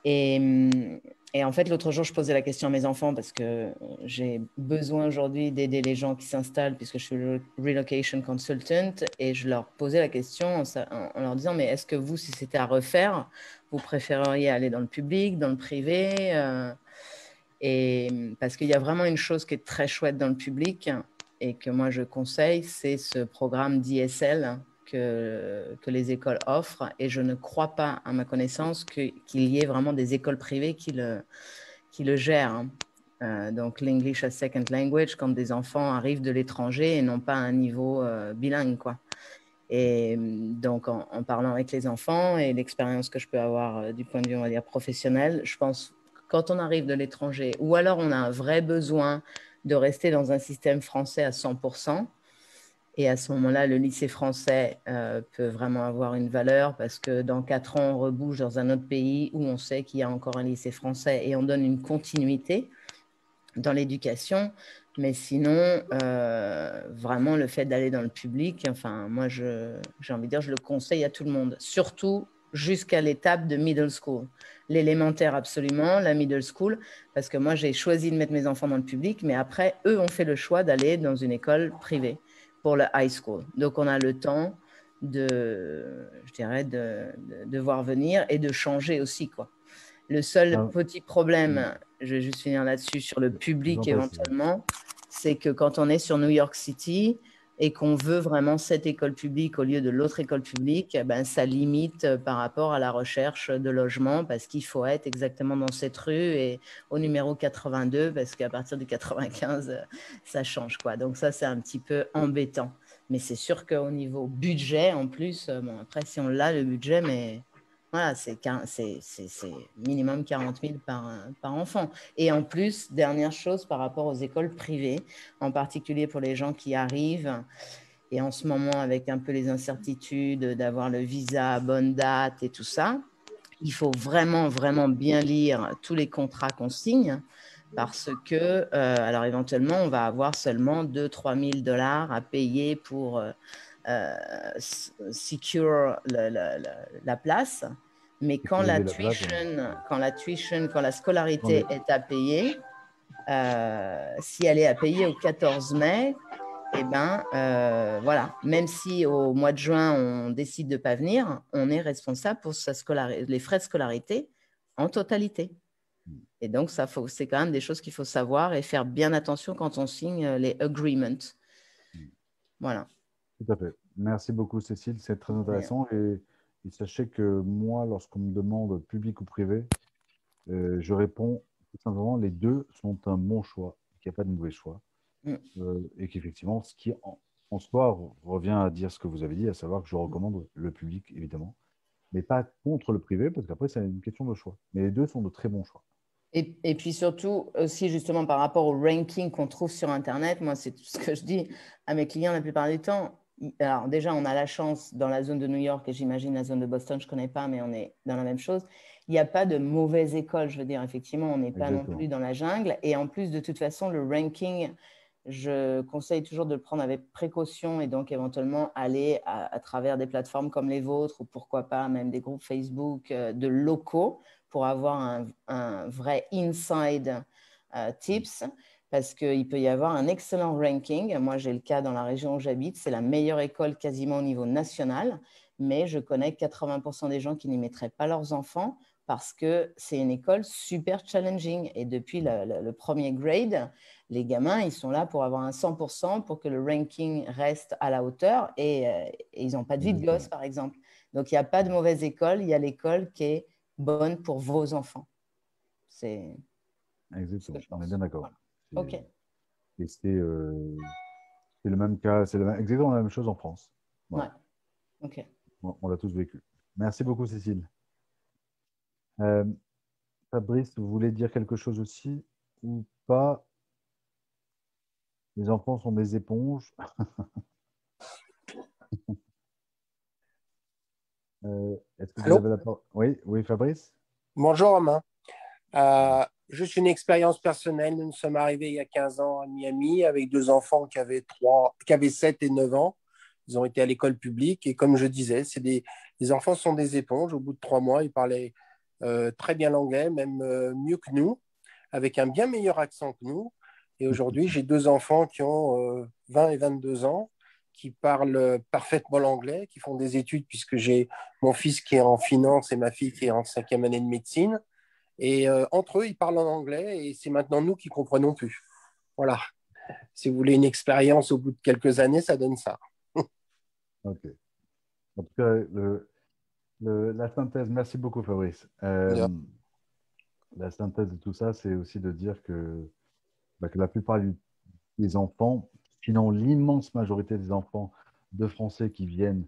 Speaker 6: Et, hum, et en fait, l'autre jour, je posais la question à mes enfants parce que j'ai besoin aujourd'hui d'aider les gens qui s'installent puisque je suis relocation consultant et je leur posais la question en, leur disant, mais est-ce que vous, si c'était à refaire, vous préféreriez aller dans le public, dans le privé euh, Et parce qu'il y a vraiment une chose qui est très chouette dans le public et que moi je conseille, c'est ce programme d'ISL que, que, les écoles offrent et je ne crois pas, à ma connaissance, qu'il y ait vraiment des écoles privées qui le, qui le gère. Hein. Euh, donc l'English as second language quand des enfants arrivent de l'étranger et n'ont pas un niveau euh, bilingue quoi. Et donc en, parlant avec les enfants et l'expérience que je peux avoir euh, du point de vue on va dire professionnel, je pense quand on arrive de l'étranger ou alors on a un vrai besoin de rester dans un système français à 100%. Et à ce moment-là, le lycée français peut vraiment avoir une valeur parce que dans quatre ans, on rebouge dans un autre pays où on sait qu'il y a encore un lycée français et on donne une continuité dans l'éducation. Mais sinon, euh, vraiment, le fait d'aller dans le public, enfin, moi, j'ai envie de dire, je le conseille à tout le monde, surtout jusqu'à l'étape de middle school. L'élémentaire, absolument, la middle school, parce que moi, j'ai choisi de mettre mes enfants dans le public, mais après, eux ont fait le choix d'aller dans une école privée pour le high school. Donc, on a le temps de, je dirais, de, de voir venir et de changer aussi, quoi. Le seul ah. petit problème, mm. je vais juste finir là-dessus, sur le public éventuellement, c'est que quand on est sur New York City et qu'on veut vraiment cette école publique au lieu de l'autre école publique, eh ben, ça limite euh, par rapport à la recherche de logement parce qu'il faut être exactement dans cette rue et au numéro 82 parce qu'à partir du 95, euh, ça change. Quoi. Donc ça, c'est un petit peu embêtant. Mais c'est sûr qu'au niveau budget, en plus, euh, après, si on l'a, le budget, mais voilà, c'est minimum 40 000 par, par enfant. Et en plus, dernière chose par rapport aux écoles privées, en particulier pour les gens qui arrivent, et en ce moment avec un peu les incertitudes d'avoir le visa à bonne date et tout ça, il faut vraiment, vraiment bien lire tous les contrats qu'on signe parce que, euh, alors éventuellement, on va avoir seulement 2-3 000 dollars à payer pour... Euh, euh, secure la, place. Mais quand la, tuition, quand la tuition, quand la scolarité est à payer, euh, si elle est à payer au 14 mai, eh ben, euh, voilà, même si au mois de juin, on décide de ne pas venir, on est responsable pour sa les frais de scolarité en totalité. Hmm. Et donc, ça c'est quand même des choses qu'il faut savoir et faire bien attention quand on signe les agreements. Hmm. Voilà.
Speaker 1: Tout à fait. Merci beaucoup, Cécile. C'est très intéressant. Et, sachez que moi, lorsqu'on me demande public ou privé, euh, je réponds tout simplement les deux sont un bon choix, qu'il n'y a pas de mauvais choix. Mm. Euh, et qu'effectivement, ce qui en, soi revient à dire ce que vous avez dit, à savoir que je recommande le public, évidemment, mais pas contre le privé, parce qu'après, c'est une question de choix. Mais les deux sont de très bons choix.
Speaker 6: Et, et, puis surtout, aussi justement par rapport au ranking qu'on trouve sur Internet, moi, c'est tout ce que je dis à mes clients la plupart du temps alors déjà, on a la chance dans la zone de New York, et j'imagine la zone de Boston, je ne connais pas, mais on est dans la même chose. Il n'y a pas de mauvaise école, je veux dire, effectivement, on n'est pas non plus dans la jungle. Et en plus, de toute façon, le ranking, je conseille toujours de le prendre avec précaution et donc éventuellement aller à, travers des plateformes comme les vôtres ou pourquoi pas même des groupes Facebook euh, de locaux pour avoir un, vrai inside euh, tips parce qu'il peut y avoir un excellent ranking. Moi, j'ai le cas dans la région où j'habite, c'est la meilleure école quasiment au niveau national, mais je connais 80% des gens qui n'y mettraient pas leurs enfants parce que c'est une école super challenging. Et depuis le, premier grade, les gamins, ils sont là pour avoir un 100% pour que le ranking reste à la hauteur et, euh, ils n'ont pas de vie de gosse, par exemple. Donc, il n'y a pas de mauvaise école, il y a l'école qui est bonne pour vos enfants. C'est.
Speaker 1: Exactement, on est bien d'accord.
Speaker 6: Ok. Et
Speaker 1: euh, c'est le même cas, c'est exactement la même chose en France.
Speaker 6: Ouais. Ok.
Speaker 1: on l'a tous vécu. Merci beaucoup, Cécile. Euh, Fabrice, vous voulez dire quelque chose aussi ou pas? Les enfants sont des éponges. [LAUGHS] euh, Est-ce que vous avez la parole? Oui, oui, Fabrice?
Speaker 7: Bonjour, Romain. Euh, Juste une expérience personnelle. Nous sommes arrivés il y a 15 ans à Miami avec deux enfants qui avaient, 3, qui avaient 7 et 9 ans. Ils ont été à l'école publique. Et comme je disais, c'est des, les enfants sont des éponges. Au bout de trois mois, ils parlaient euh, très bien l'anglais, même euh, mieux que nous, avec un bien meilleur accent que nous. Et aujourd'hui, j'ai deux enfants qui ont 20 euh, et 22 ans, qui parlent parfaitement l'anglais, qui font des études, puisque j'ai mon fils qui est en finance et ma fille qui est en cinquième année de médecine. Et euh, entre eux, ils parlent en anglais et c'est maintenant nous qui comprenons plus. Voilà. Si vous voulez une expérience au bout de quelques années, ça donne ça. [LAUGHS]
Speaker 1: ok. En tout cas, la synthèse, merci beaucoup Fabrice. Euh, la synthèse de tout ça, c'est aussi de dire que, bah, que la plupart des enfants, sinon l'immense majorité des enfants de Français qui viennent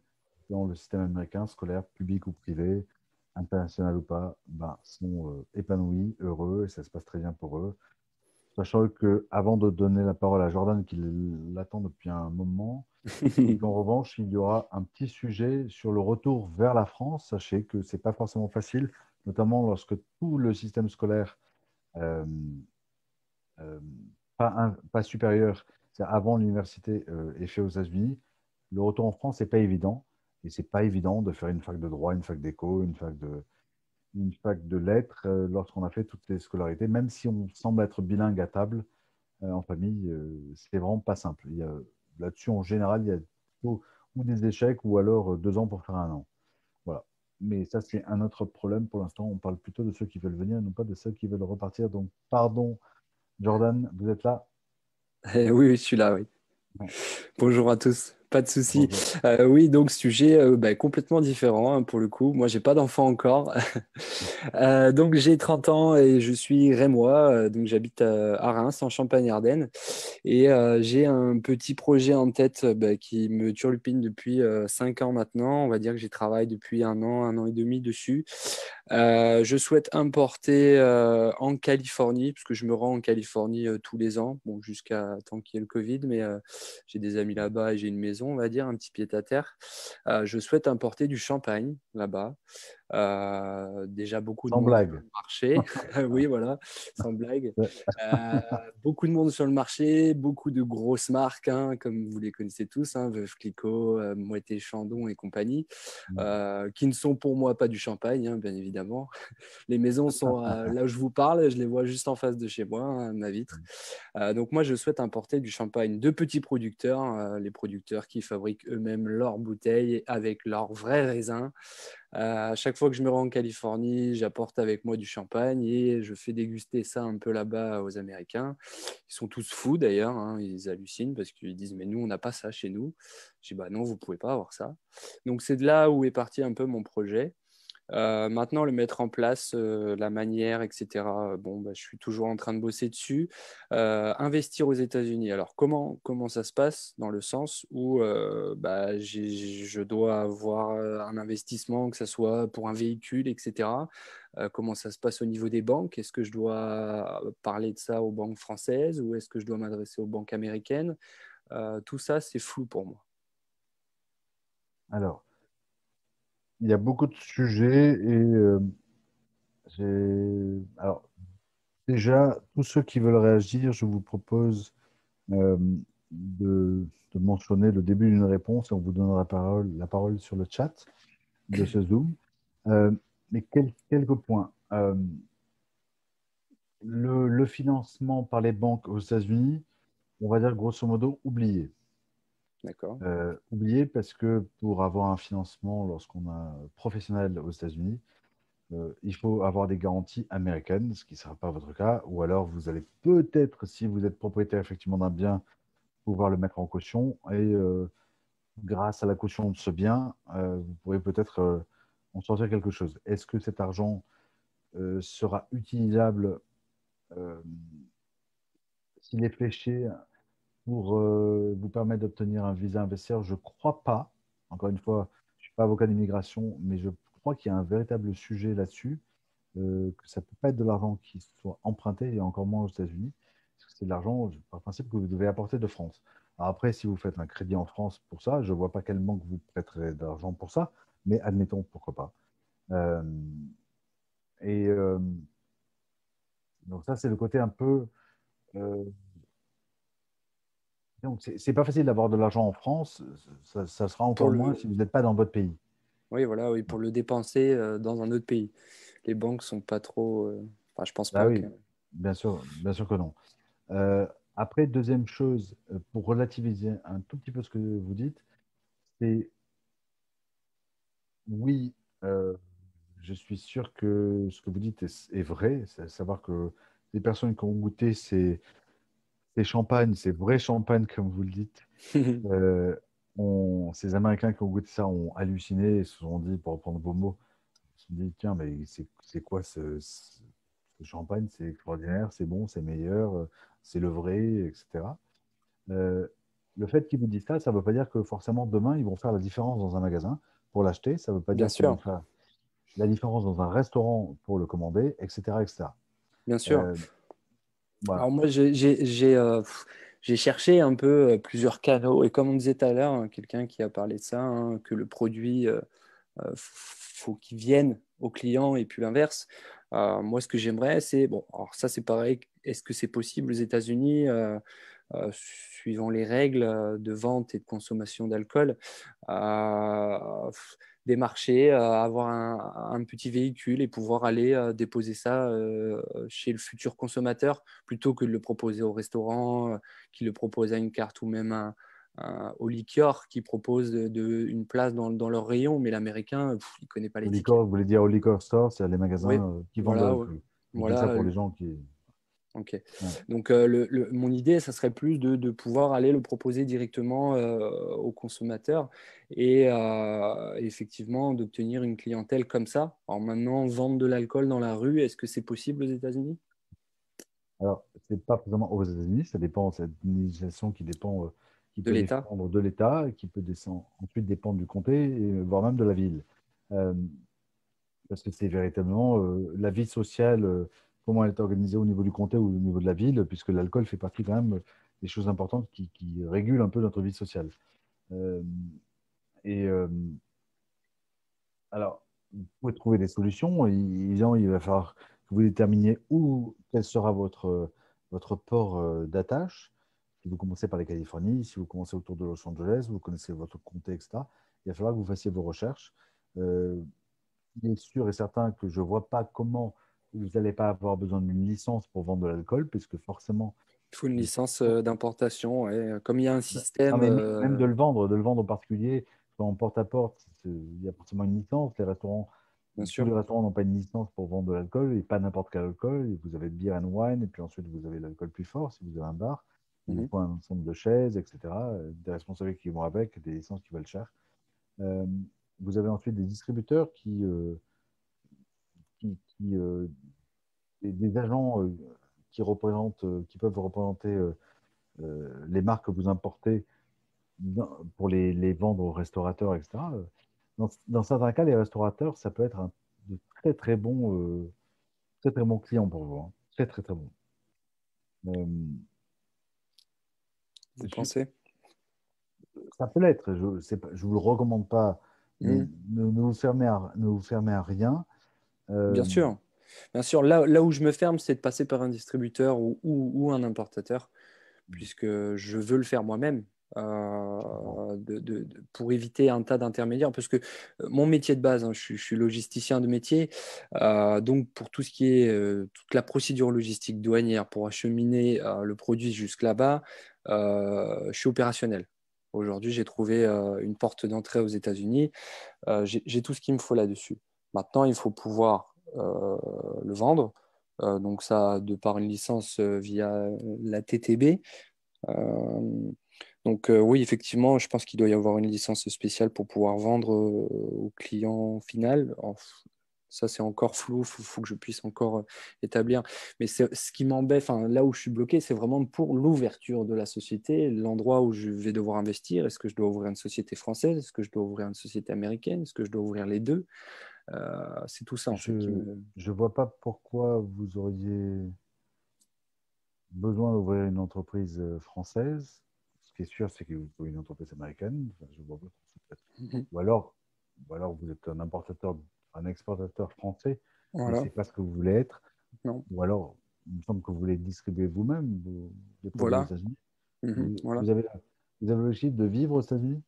Speaker 1: dans le système américain, scolaire, public ou privé, international ou pas, bah, sont euh, épanouis, heureux, et ça se passe très bien pour eux. Sachant que avant de donner la parole à Jordan, qui l'attend depuis un moment, [LAUGHS] en revanche, il y aura un petit sujet sur le retour vers la France. Sachez que ce n'est pas forcément facile notamment lorsque tout le système scolaire, euh, euh, pas, pas, supérieur, avant l'université, euh, est fait aux États-Unis. Le retour en France n'est pas évident. Et ce n'est pas évident de faire une fac de droit, une fac d'éco, une fac de, une fac de lettres lorsqu'on a fait toutes les scolarités, même si on semble être bilingue à table en famille, c'est vraiment pas simple. Là-dessus, en général, il y a ou des échecs ou alors deux ans pour faire un an. Voilà mais ça, c'est un autre problème. Pour l'instant, on parle plutôt de ceux qui veulent venir, non pas de ceux qui veulent repartir. Donc, pardon, Jordan, vous êtes là?
Speaker 8: Oui, oui, je suis là, oui. Bonjour à tous. Pas de souci. Euh, oui, donc sujet euh, bah, complètement différent hein, pour le coup. Moi, j'ai pas d'enfant encore. [LAUGHS] Euh, donc j'ai 30 ans et je suis rémois. donc j'habite à Reims en Champagne-Ardenne et j'ai un petit projet en tête bah, qui me turlupine depuis 5 ans maintenant. On va dire que j'y travaille depuis un an, un an et demi dessus. je souhaite importer en Californie parce que je me rends en Californie tous les ans, bon jusqu'à tant qu'il y ait le Covid, mais j'ai des amis là-bas et j'ai une maison on va dire, un petit pied à terre. Euh, je souhaite importer du champagne là-bas. Euh, déjà beaucoup
Speaker 1: de blague.
Speaker 8: marché. [LAUGHS] oui, voilà, sans blague. Euh, beaucoup de monde sur le marché, beaucoup de grosses marques, hein, comme vous les connaissez tous, hein, Veuve Clicquot, euh, Chandon et compagnie, qui ne sont pour moi pas du champagne, hein, bien évidemment. [LAUGHS] Les maisons sont [LAUGHS] là où je vous parle, je les vois juste en face de chez moi, ma vitre. Donc moi, je souhaite importer du champagne de petits producteurs, les producteurs qui fabriquent eux-mêmes leurs bouteilles avec leurs vrais raisins. À chaque fois que je me rends en Californie, j'apporte avec moi du champagne et je fais déguster ça un peu là-bas aux Américains. Ils sont tous fous d'ailleurs, hein. ils hallucinent parce qu'ils disent mais nous on n'a pas ça chez nous. Je dis bah non vous pouvez pas avoir ça. Donc c'est de là où est parti un peu mon projet. Euh, maintenant, le mettre en place, euh, la manière, etc. Bon, bah, je suis toujours en train de bosser dessus. Euh, investir aux États-Unis. Alors, comment, comment ça se passe dans le sens où bah, je dois avoir un investissement, que ce soit pour un véhicule, etc. comment ça se passe au niveau des banques? Est-ce que je dois parler de ça aux banques françaises ou est-ce que je dois m'adresser aux banques américaines? Tout ça, c'est flou pour moi.
Speaker 1: Alors, il y a beaucoup de sujets et euh, alors déjà tous ceux qui veulent réagir, je vous propose euh, de, mentionner le début d'une réponse et on vous donnera la parole, la parole sur le chat de ce Zoom. Euh, mais quelques points. Le, financement par les banques aux États-Unis, on va dire grosso modo oublié.
Speaker 8: D'accord.
Speaker 1: Euh, oublié parce que pour avoir un financement lorsqu'on a professionnel aux États-Unis, euh, il faut avoir des garanties américaines, ce qui ne sera pas votre cas, ou alors vous allez peut-être, si vous êtes propriétaire effectivement d'un bien, pouvoir le mettre en caution et euh, grâce à la caution de ce bien, vous pourrez peut-être en sortir quelque chose. Est-ce que cet argent sera utilisable s'il est fléché pour euh, vous permettre d'obtenir un visa investisseur Je ne crois pas. Encore une fois, je ne suis pas avocat d'immigration, mais je crois qu'il y a un véritable sujet là-dessus, euh, que ça ne peut pas être de l'argent qui soit emprunté, et encore moins aux États-Unis, parce que c'est de l'argent, par principe, que vous devez apporter de France. après, si vous faites un crédit en France pour ça, je ne vois pas quelle banque vous prêterait d'argent pour ça, mais admettons, pourquoi pas. Euh, et donc ça, c'est le côté un peu donc, c'est pas facile d'avoir de l'argent en France. Ça, sera encore moins si vous n'êtes pas dans votre pays.
Speaker 8: Oui, voilà, oui, pour le dépenser euh, dans un autre pays. Les banques sont pas trop. Euh, enfin, je pense
Speaker 1: bah
Speaker 8: pas.
Speaker 1: oui, bien sûr, bien sûr que non. Euh, après, deuxième chose, pour relativiser un tout petit peu ce que vous dites, c'est oui, je suis sûr que ce que vous dites est, est vrai, c'est à savoir que les personnes qui ont goûté ces, c'est champagne, c'est vrai champagne, comme vous le dites. [LAUGHS] Euh, on, ces Américains qui ont goûté ça ont halluciné et se sont dit, pour reprendre vos mots, ils se sont dit, tiens, mais c'est quoi ce, champagne, c'est extraordinaire, c'est bon, c'est meilleur, c'est le vrai, etc. le fait qu'ils vous disent ça, ça ne veut pas dire que forcément demain, ils vont faire la différence dans un magasin pour l'acheter. Ça ne veut pas dire qu'ils vont faire la différence dans un restaurant pour le commander, etc. etc.
Speaker 8: Bien sûr. Alors moi, j'ai j'ai cherché un peu euh, plusieurs canaux et comme on disait tout à l'heure, hein, quelqu'un qui a parlé de ça, hein, que le produit, euh, euh, faut qu'il vienne au client et puis l'inverse. moi, ce que j'aimerais, c'est bon. Alors ça, c'est pareil. Est-ce que c'est possible aux États-Unis, suivant les règles de vente et de consommation d'alcool? Des marchés, euh, avoir un, petit véhicule et pouvoir aller euh, déposer ça euh, chez le futur consommateur plutôt que de le proposer au restaurant, qui le propose à une carte ou même au liqueur qui propose de, une place dans, dans, leur rayon, mais l'américain, il ne connaît pas les
Speaker 1: liqueur, Vous voulez dire au liquor store, c'est les magasins qui vendent voilà, ça pour les gens qui.
Speaker 8: Ok. Donc, euh, mon idée, ça serait plus de, pouvoir aller le proposer directement euh, aux consommateurs et euh, effectivement d'obtenir une clientèle comme ça. Alors maintenant, vendre de l'alcool dans la rue, est-ce que c'est possible aux États-Unis?
Speaker 1: Alors, ce n'est pas vraiment aux États-Unis, ça dépend, c'est une législation qui dépend qui de l'État de l'État, qui peut descendre, ensuite dépendre du comté, et, voire même de la ville. parce que c'est véritablement la vie sociale comment elle est organisée au niveau du comté ou au niveau de la ville, puisque l'alcool fait partie quand même des choses importantes qui, régulent un peu notre vie sociale. Euh, et euh, alors, vous pouvez trouver des solutions. Évidemment, il va falloir que vous déterminiez où, quel sera votre, votre port euh, d'attache. Si vous commencez par la Californie, si vous commencez autour de Los Angeles, vous connaissez votre comté, etc., il va falloir que vous fassiez vos recherches. il est sûr et certain que je ne vois pas comment vous n'allez pas avoir besoin d'une licence pour vendre de l'alcool, puisque forcément.
Speaker 8: Il faut une licence euh, d'importation, comme il y a un bah, système.
Speaker 1: Euh, même de le vendre, de le vendre en particulier, en porte-à-porte, il y a forcément une licence. Les restaurants, Bien sûr. les restaurants n'ont pas une licence pour vendre de l'alcool, et pas n'importe quel alcool. Vous avez beer and wine, et puis ensuite vous avez l'alcool plus fort si vous avez un bar. Il mhm. faut un ensemble de chaises, etc. Des responsabilités qui vont avec, des licences qui valent cher. Euh, vous avez ensuite des distributeurs qui, qui, euh, des, agents euh, qui, représentent, euh, qui peuvent représenter les marques que vous importez pour les, les vendre aux restaurateurs, etc. Dans, certains cas, les restaurateurs, ça peut être un de très très bon, très très bon client pour vous. Hein. Très très très bon.
Speaker 8: vous pensez?
Speaker 1: Ça peut l'être. Je ne vous le recommande pas. Mmh. Ne, vous fermez à, ne vous fermez à rien.
Speaker 8: Bien sûr. Bien sûr, là, là où je me ferme, c'est de passer par un distributeur ou, ou, un importateur, mmh. puisque je veux le faire moi-même. Euh, de, pour éviter un tas d'intermédiaires, parce que euh, mon métier de base, hein, je, suis, logisticien de métier, euh, donc pour tout ce qui est toute la procédure logistique douanière pour acheminer le produit jusque là-bas, je suis opérationnel. Aujourd'hui, j'ai trouvé une porte d'entrée aux États-Unis. j'ai tout ce qu'il me faut là-dessus. Maintenant, il faut pouvoir euh, le vendre. Euh, donc ça, de par une licence euh, via la TTB. Donc oui, effectivement, je pense qu'il doit y avoir une licence spéciale pour pouvoir vendre au client final. ça, c'est encore flou, il faut, que je puisse encore établir. Mais ce qui m'embête, là où je suis bloqué, c'est vraiment pour l'ouverture de la société, l'endroit où je vais devoir investir. Est-ce que je dois ouvrir une société française? Est-ce que je dois ouvrir une société américaine? Est-ce que je dois ouvrir les deux? C'est tout ça.
Speaker 1: je ne vois pas pourquoi vous auriez besoin d'ouvrir une entreprise euh, française. Ce qui est sûr, c'est que vous pouvez une entreprise américaine. je vois mhm. ou, alors, ou alors, vous êtes un importateur, un exportateur français. Voilà. Ce n'est pas ce que vous voulez être. Non. Ou alors, il me semble que vous voulez distribuer vous-même
Speaker 8: voilà. Mhm.
Speaker 1: voilà. Vous, avez, vous avez le chiffre de vivre aux États-Unis?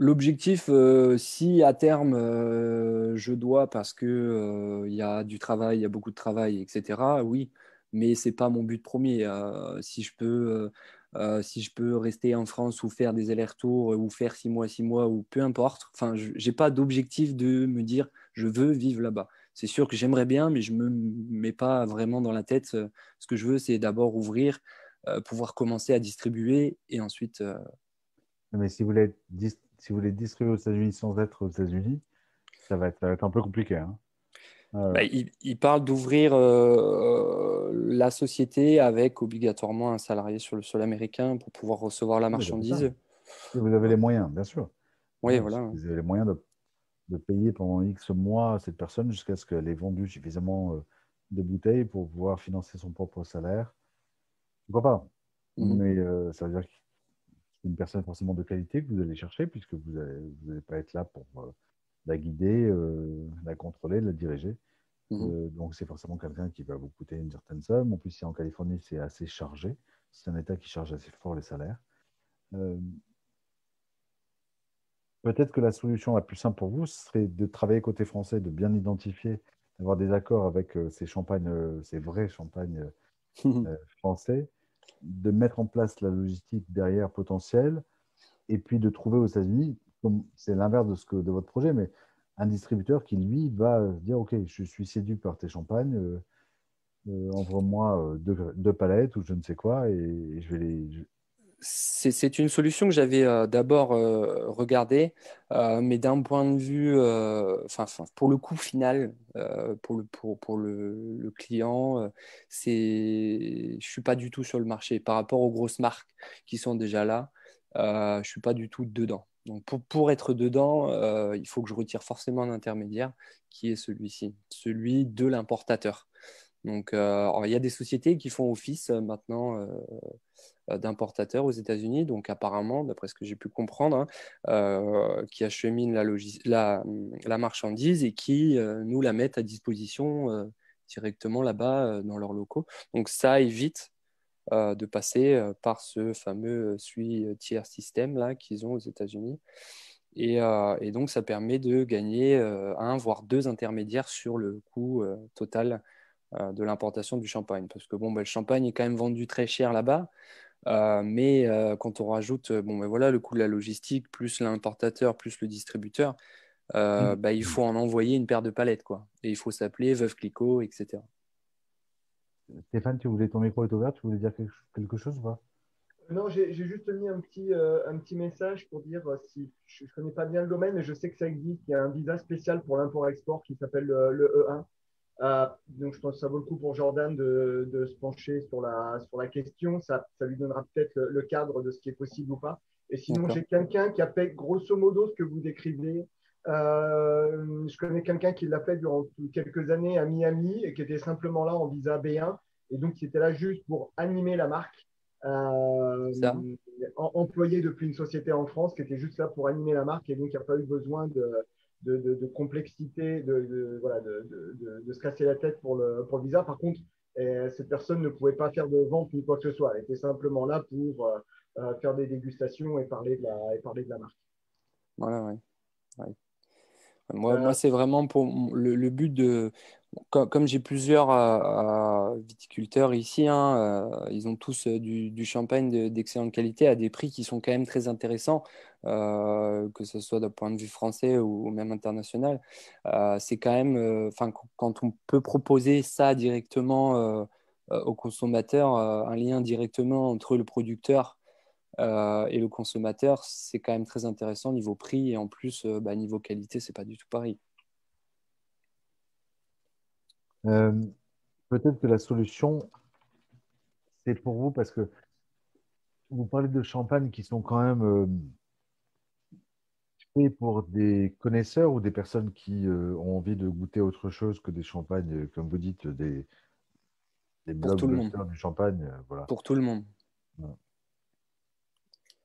Speaker 8: L'objectif, euh, si à terme euh, je dois parce que euh, il y a du travail, il y a beaucoup de travail, etc. Oui, mais c'est pas mon but premier. si je peux, si je peux rester en France ou faire des allers-retours ou faire six mois, six mois ou peu importe. Enfin, j'ai pas d'objectif de me dire je veux vivre là-bas. C'est sûr que j'aimerais bien, mais je me mets pas vraiment dans la tête. Ce que je veux, c'est d'abord ouvrir, pouvoir commencer à distribuer et ensuite.
Speaker 1: Mais si vous voulez si vous voulez distribuer aux États-Unis sans être aux États-Unis, ça, va être un peu compliqué. Hein.
Speaker 8: ah bah, il, parle d'ouvrir euh, la société avec obligatoirement un salarié sur le sol américain pour pouvoir recevoir la marchandise.
Speaker 1: vous avez les moyens, bien sûr.
Speaker 8: Oui, voilà.
Speaker 1: Vous avez les moyens de, de payer pendant X mois cette personne jusqu'à ce qu'elle ait vendu suffisamment euh, de bouteilles pour pouvoir financer son propre salaire. Pourquoi pas? Mhm. Mais euh, ça veut dire une personne forcément de qualité que vous allez chercher puisque vous n'allez pas être là pour la guider, euh, la contrôler, la diriger. Mhm. Euh, donc, c'est forcément quelqu'un qui va vous coûter une certaine somme. En plus, si en Californie, c'est assez chargé. C'est un État qui charge assez fort les salaires. Euh, peut-être que la solution la plus simple pour vous serait de travailler côté français, de bien identifier, d'avoir des accords avec ces champagnes, ces vrais champagnes français, de mettre en place la logistique derrière potentielle, et puis de trouver aux États-Unis c'est l'inverse de, ce de votre projet, mais un distributeur qui, lui, va dire Ok, je suis séduit par tes champagnes, euh, euh, envoie-moi euh, deux, palettes ou je ne sais quoi, et, je vais les.
Speaker 8: C'est une solution que j'avais d'abord regardée, mais d'un point de vue, enfin, pour le coût final, pour le, client, je ne suis pas du tout sur le marché. Par rapport aux grosses marques qui sont déjà là, je ne suis pas du tout dedans. Donc pour, être dedans, euh, il faut que je retire forcément un intermédiaire qui est celui-ci, celui de l'importateur. Donc euh, il y a des sociétés qui font office euh, maintenant d'importateurs aux États-Unis, donc apparemment, d'après ce que j'ai pu comprendre, hein, qui acheminent la, la, marchandise et qui nous la mettent à disposition directement là-bas dans leurs locaux. Donc ça évite euh, de passer euh, par ce fameux SUI tiers système qu'ils ont aux États-Unis. Euh, et, donc, ça permet de gagner un, voire deux intermédiaires sur le coût total de l'importation du champagne. Parce que bon, bah, le champagne est quand même vendu très cher là-bas. mais quand on rajoute bon, bah, voilà, le coût de la logistique, plus l'importateur, plus le distributeur, mmh. bah, il faut en envoyer une paire de palettes. Quoi. Et il faut s'appeler Veuve Clicquot, etc.
Speaker 1: Stéphane, tu voulais ton micro est ouvert, tu voulais dire quelque chose ou pas?
Speaker 3: Non, j'ai juste mis un petit, euh, un petit message pour dire euh, si je ne connais pas bien le domaine, mais je sais que ça existe. Il y a un visa spécial pour l'import-export qui s'appelle le, E1. Euh, donc, je pense que ça vaut le coup pour Jordan de, de se pencher sur la, sur la question. Ça, ça lui donnera peut-être le, cadre de ce qui est possible ou pas. Et sinon, j'ai quelqu'un qui a fait grosso modo ce que vous décrivez. je connais quelqu'un qui l'a fait durant quelques années à Miami et qui était simplement là en visa B1 et donc qui était là juste pour animer la marque. Euh, employé depuis une société en France qui était juste là pour animer la marque et donc il n'y a pas eu besoin de, de, de, complexité, de, voilà, de, se casser la tête pour le, pour le visa. Par contre, eh, cette personne ne pouvait pas faire de vente ni quoi que ce soit. Elle était simplement là pour euh, euh, faire des dégustations et parler de la, et parler de la marque.
Speaker 8: Voilà, oui. Moi, moi c'est vraiment pour le, le but de comme, j'ai plusieurs euh, euh, viticulteurs ici, hein, euh, ils ont tous du, champagne d'excellente qualité à des prix qui sont quand même très intéressants, que ce soit d'un point de vue français ou, même international. c'est quand même, enfin, quand on peut proposer ça directement au consommateur, un lien directement entre le producteur et le consommateur, c'est quand même très intéressant niveau prix et en plus, bah, niveau qualité, c'est pas du tout pareil.
Speaker 1: Euh, peut-être que la solution, c'est pour vous parce que vous parlez de champagne qui sont quand même euh, faits pour des connaisseurs ou des personnes qui euh, ont envie de goûter autre chose que des champagnes, comme vous dites, des, des
Speaker 8: blogs
Speaker 1: du champagne. voilà.
Speaker 8: Pour tout le monde.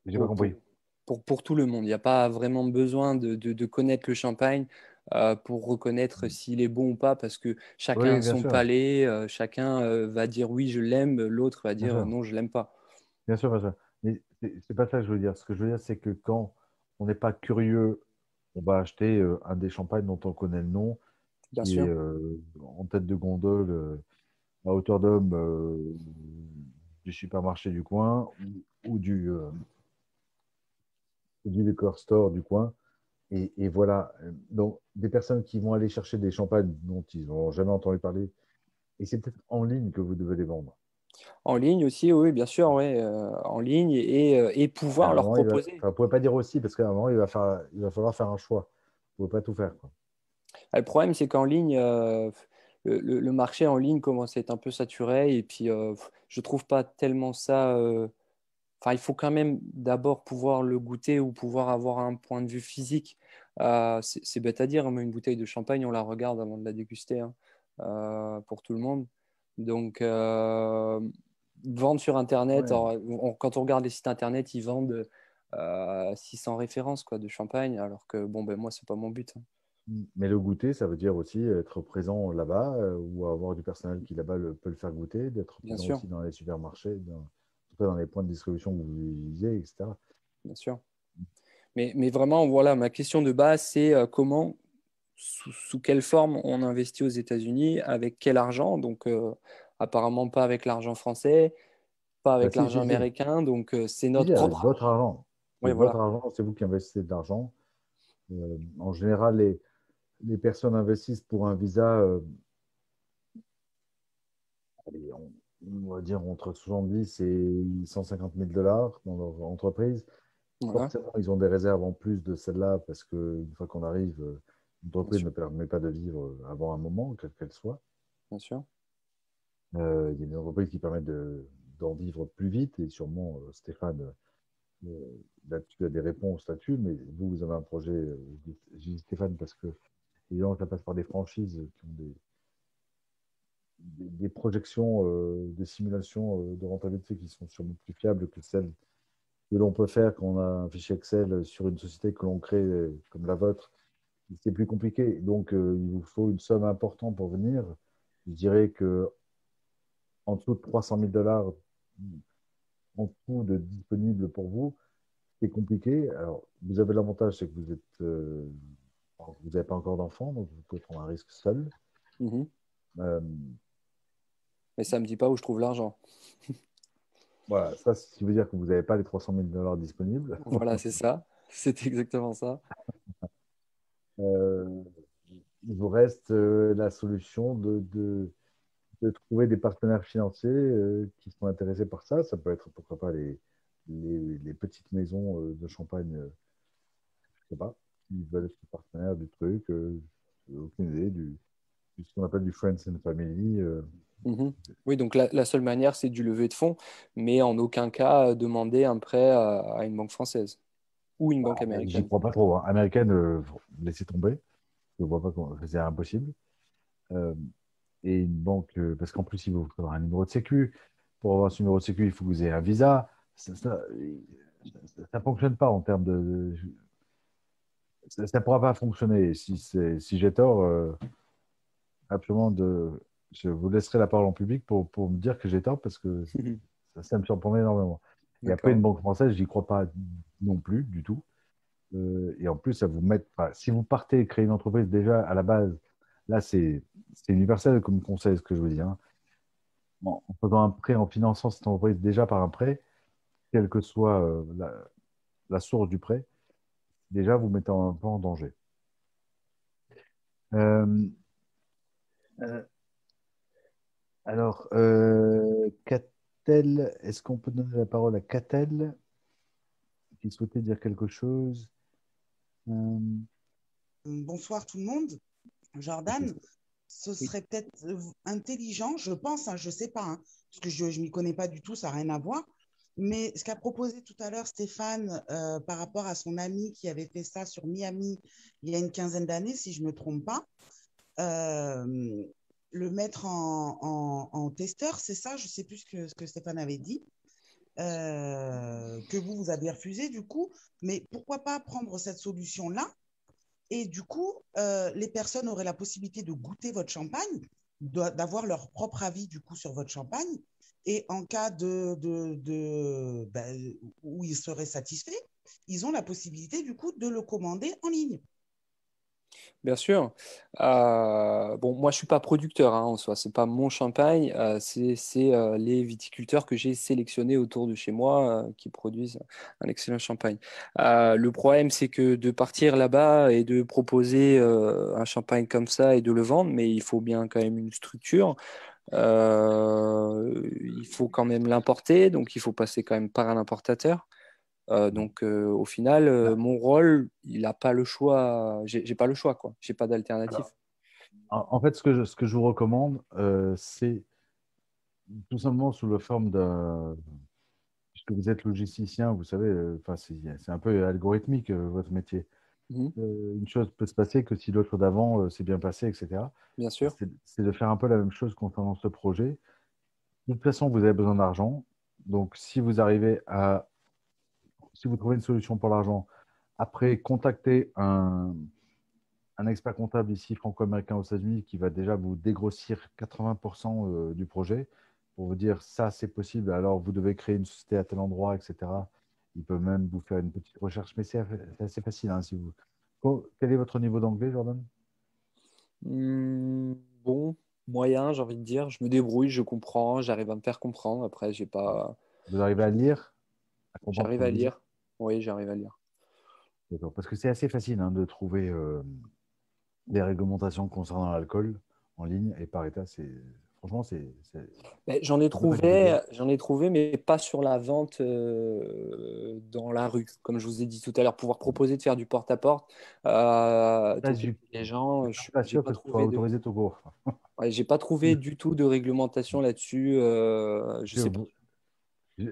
Speaker 1: J'ai pas compris.
Speaker 8: Pour, pour, tout le monde. Il n'y a pas vraiment besoin de, de connaître le champagne euh, pour reconnaître mmh. s'il est bon ou pas, parce que chacun a son palais, euh, chacun euh, va dire oui, je l'aime, l'autre va dire non, je l'aime pas.
Speaker 1: Bien sûr, bien sûr. Mais c'est pas ça que je veux dire. Ce que je veux dire, c'est que quand on n'est pas curieux, on va acheter un des champagnes dont on connaît le nom, bien qui sûr. est en tête de gondole, à hauteur d'homme du supermarché du coin ou, du, du liquor store du coin. Et, voilà, donc des personnes qui vont aller chercher des champagnes dont ils n'ont jamais entendu parler, et c'est peut-être en ligne que vous devez les vendre.
Speaker 8: En ligne aussi, oui, bien sûr, oui, euh, en ligne et, euh, et pouvoir leur proposer.
Speaker 1: vous ne pouvez pas dire aussi, parce qu'à un moment, il va, il va falloir faire un choix. Vous ne pouvez pas tout faire.
Speaker 8: le problème, c'est qu'en ligne, le, marché en ligne commence à être un peu saturé et puis je trouve pas tellement ça. Enfin, il faut quand même d'abord pouvoir le goûter ou pouvoir avoir un point de vue physique. c'est bête à dire, mais une bouteille de champagne, on la regarde avant de la déguster hein, pour tout le monde. Donc, vendre sur Internet, quand on regarde les sites Internet, ils vendent 600 références quoi, de champagne, alors que bon, ben, moi, c'est pas mon but. Hein.
Speaker 1: Mmh. Mais le goûter, ça veut dire aussi être présent là-bas euh, ou avoir du personnel qui là-bas peut le faire goûter, d'être présent aussi dans les supermarchés, dans, dans les points de distribution que vous utilisez, etc.
Speaker 8: Bien sûr. Mais, mais, vraiment, voilà, ma question de base, c'est euh, comment, sous, quelle forme on investit aux États-Unis, avec quel argent? Donc, euh, apparemment pas avec l'argent français, pas avec bah, l'argent américain. Donc, c'est notre propre.
Speaker 1: Votre argent. Oui, votre argent, c'est vous qui investissez de l'argent. en général, les, les personnes investissent pour un visa, euh, on, va dire entre 70 et 150 000 dollars dans leur entreprise. Forcément, ils ont des réserves en plus de celle-là parce qu'une fois qu'on arrive, euh, l'entreprise ne permet pas de vivre avant un moment, quelle qu'elle soit.
Speaker 8: Bien sûr.
Speaker 1: Euh, il y a des entreprises qui permettent d'en vivre plus vite et sûrement, Stéphane, là-dessus a des réponses là-dessus, mais vous, vous avez un projet, Stéphane, parce que Évidemment, ça passe par des franchises qui ont des, des, projections, euh, des simulations euh, de rentabilité qui sont sûrement plus fiables que celles que l'on peut faire quand on a un fichier Excel sur une société que l'on crée euh, comme la vôtre. C'est plus compliqué. Donc, il vous faut une somme importante pour venir. Je dirais que en dessous de 300 000 dollars en tout de disponible pour vous, c'est compliqué. Alors, vous avez l'avantage, c'est que vous êtes vous n'avez pas encore d'enfant, donc vous pouvez prendre un risque seul.
Speaker 8: Mhm. Euh, Mais ça ne me dit pas où je trouve l'argent. [LAUGHS]
Speaker 1: voilà, ça, ce qui veut dire que vous n'avez pas les 300 000 dollars disponibles. [LAUGHS]
Speaker 8: Voilà, c'est ça. C'est exactement ça. [LAUGHS]
Speaker 1: Euh, il vous reste euh, la solution de, de, trouver des partenaires financiers qui sont intéressés par ça. Ça peut être, pourquoi pas, les, les, les petites maisons de champagne, je ne sais pas, qui veulent être partenaires du truc. Euh, aucune idée du, ce qu'on appelle du Friends and Family. Euh.
Speaker 8: Mhm. Oui, donc la, seule manière, c'est du lever de fonds, mais en aucun cas demander un prêt à, une banque française ou une banque américaine.
Speaker 1: Je ne crois pas trop. Hein. Américaine, euh, laissez tomber. Je ne vois pas comment c'est impossible. et une banque, parce qu'en plus, il faut avoir un numéro de sécu. Pour avoir ce numéro de sécu, il faut que vous ayez un visa. Ça ne fonctionne pas en termes de ça ne pourra pas fonctionner. Si, si j'ai tort, euh, absolument, de, je vous laisserai la parole en public pour, pour me dire que j'ai tort parce que [LAUGHS] ça, ça, me surprend énormément. Et après, une banque française, j'y crois pas non plus du tout. Euh, et en plus, ça vous met. Si vous partez créer une entreprise déjà à la base, là, c'est universel comme conseil, ce que je vous dis. Hein. en faisant un prêt, en finançant cette entreprise déjà par un prêt, quelle que soit euh, la, la, source du prêt, déjà vous mettez un peu en danger. Euh, alors, euh, est-ce qu'on peut donner la parole à Catel qui souhaitait dire quelque chose?
Speaker 9: Bonsoir tout le monde. Jordan, ce serait peut-être intelligent, je pense, hein, je ne sais pas, hein, parce que je ne m'y connais pas du tout, ça n'a rien à voir, mais ce qu'a proposé tout à l'heure Stéphane euh, par rapport à son ami qui avait fait ça sur Miami il y a une quinzaine d'années, si je ne me trompe pas, euh, le mettre en, testeur, c'est ça, je ne sais plus ce que, ce que, Stéphane avait dit, euh, que vous, vous avez refusé du coup, mais pourquoi pas prendre cette solution-là? Et du coup, les personnes auraient la possibilité de goûter votre champagne, d'avoir leur propre avis du coup sur votre champagne. Et en cas de, de, ben, où ils seraient satisfaits, ils ont la possibilité du coup de le commander en ligne.
Speaker 8: Bien sûr. Euh, bon, moi, je ne suis pas producteur hein, en soi. Ce n'est pas mon champagne. Euh, c'est euh, les viticulteurs que j'ai sélectionnés autour de chez moi qui produisent un excellent champagne. le problème, c'est que de partir là-bas et de proposer un champagne comme ça et de le vendre, mais il faut bien quand même une structure. Il faut quand même l'importer, donc il faut passer quand même par un importateur. Donc, au final, mon rôle, il n'a pas le choix. J'ai pas le choix, quoi. J'ai pas d'alternative.
Speaker 1: En fait, ce que je, ce que je vous recommande, c'est tout simplement sous la forme d'un. Puisque vous êtes logisticien, vous savez, c'est un peu algorithmique votre métier. Mmh. une chose peut se passer que si l'autre d'avant s'est bien passé, etc.
Speaker 8: Bien sûr.
Speaker 1: C'est de faire un peu la même chose concernant ce projet. De toute façon, vous avez besoin d'argent. Donc, si vous arrivez à. Si vous trouvez une solution pour l'argent, après, contactez un, un expert comptable ici franco-américain aux États-Unis qui va déjà vous dégrossir 80% du projet pour vous dire ça, c'est possible. Alors, vous devez créer une société à tel endroit, etc. Il peut même vous faire une petite recherche, mais c'est assez facile. Hein, si vous... quel est votre niveau d'anglais, Jordan?
Speaker 8: Mmh, Bon, moyen, j'ai envie de dire. Je me débrouille, je comprends, j'arrive à me faire comprendre. Après, j'ai pas.
Speaker 1: Vous arrivez à lire?
Speaker 8: J'arrive à lire. Oui, j'arrive à lire.
Speaker 1: D'accord, parce que c'est assez facile hein, de trouver euh, des réglementations concernant l'alcool en ligne et par état, c'est Franchement, c'est.
Speaker 8: J'en ai trouvé, j'en ai trouvé, mais pas sur la vente euh, dans la rue, comme je vous ai dit tout à l'heure, pouvoir proposer de faire du porte-à-porte. Euh, les gens, je suis
Speaker 1: pas sûr que ce soit autorisé
Speaker 8: tout
Speaker 1: court. [LAUGHS]
Speaker 8: ouais, j'ai pas trouvé [LAUGHS] du tout de réglementation là-dessus. Euh, je, sais pas.
Speaker 1: Je,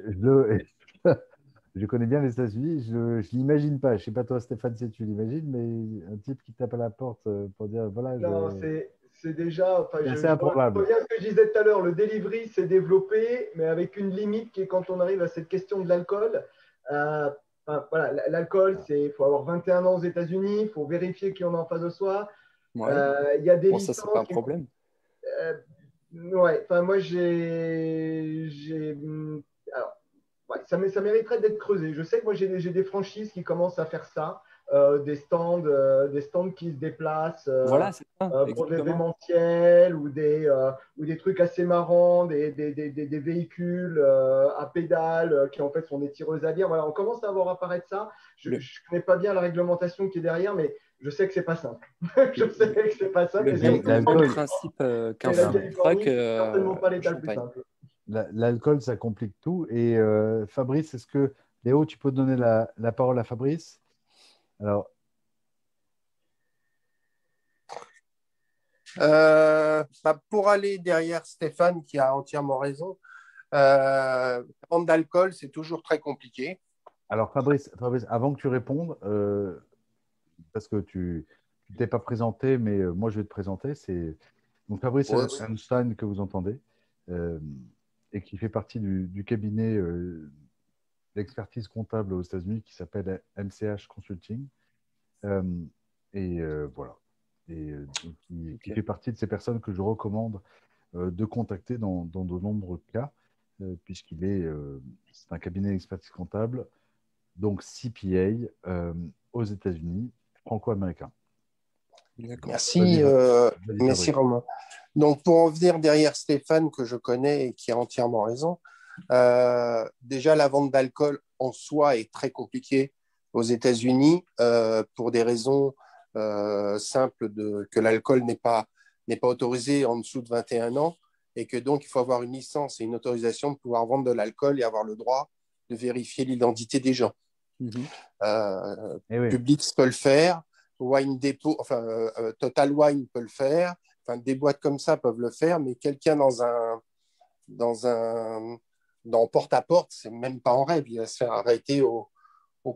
Speaker 1: connais bien les États-Unis, je ne l'imagine pas. Je sais pas toi, Stéphane, si tu l'imagines, mais un type qui tape à la porte pour dire voilà.
Speaker 3: Non, c'est c'est déjà. Enfin,
Speaker 1: c'est improbable.
Speaker 3: ce que je disais tout à l'heure, le delivery s'est développé, mais avec une limite qui est quand on arrive à cette question de l'alcool. Euh, voilà, l'alcool, c'est il faut avoir 21 ans aux États-Unis, il faut vérifier qui on a en face de soi.
Speaker 8: Euh, il y a des bon, ça, c'est pas un problème.
Speaker 3: Euh, ouais, enfin, moi, j'ai. Ouais, ça, ça mériterait d'être creusé. Je sais que moi, j'ai des franchises qui commencent à faire ça. Euh, des, stands, euh, des stands qui se déplacent
Speaker 8: euh, voilà, ça,
Speaker 3: pour des événementiels ou des, ou des trucs assez marrants, des, des, des, des véhicules à pédales qui en fait sont des tireuses à bière. Voilà, on commence à voir apparaître ça. Je ne connais pas bien la réglementation qui est derrière, mais je sais que c'est pas simple. [LAUGHS] je sais que c'est pas simple.
Speaker 8: Le principe qu'un
Speaker 3: certainement pas l'état le plus simple.
Speaker 1: L'alcool, ça complique tout. Et Fabrice, est-ce que Léo, tu peux donner la, la parole à Fabrice? Alors.
Speaker 7: Euh, bah, pour aller derrière Stéphane, qui a entièrement raison, euh, vendre d'alcool, c'est toujours très compliqué.
Speaker 1: Alors, Fabrice, avant que tu répondes, euh, parce que tu ne t'es pas présenté, mais euh, moi je vais te présenter. C'est donc Fabrice Einstein que vous entendez et qui fait partie du, du cabinet l'expertise comptable aux États-Unis qui s'appelle MCH Consulting. Euh, et euh, voilà. Et euh, qui, fait partie de ces personnes que je recommande de contacter dans, dans, de nombreux cas, puisqu'il est, c'est un cabinet d'expertise comptable, donc CPA aux États-Unis, franco-américain.
Speaker 7: Merci, merci Romain. Donc pour en venir derrière Stéphane, que je connais et qui a entièrement raison, euh, déjà, la vente d'alcool en soi est très compliquée aux États-Unis euh, pour des raisons euh, simples de, que l'alcool n'est pas, n'est pas autorisé en dessous de 21 ans et que donc il faut avoir une licence et une autorisation pour pouvoir vendre de l'alcool et avoir le droit de vérifier l'identité des gens. Mhm. Eh Publix peut le faire, Wine Depot, enfin Total Wine peut le faire, enfin des boîtes comme ça peuvent le faire, mais quelqu'un dans un dans un dans porte-à-porte, c'est même pas en rêve. Il va se faire arrêter au,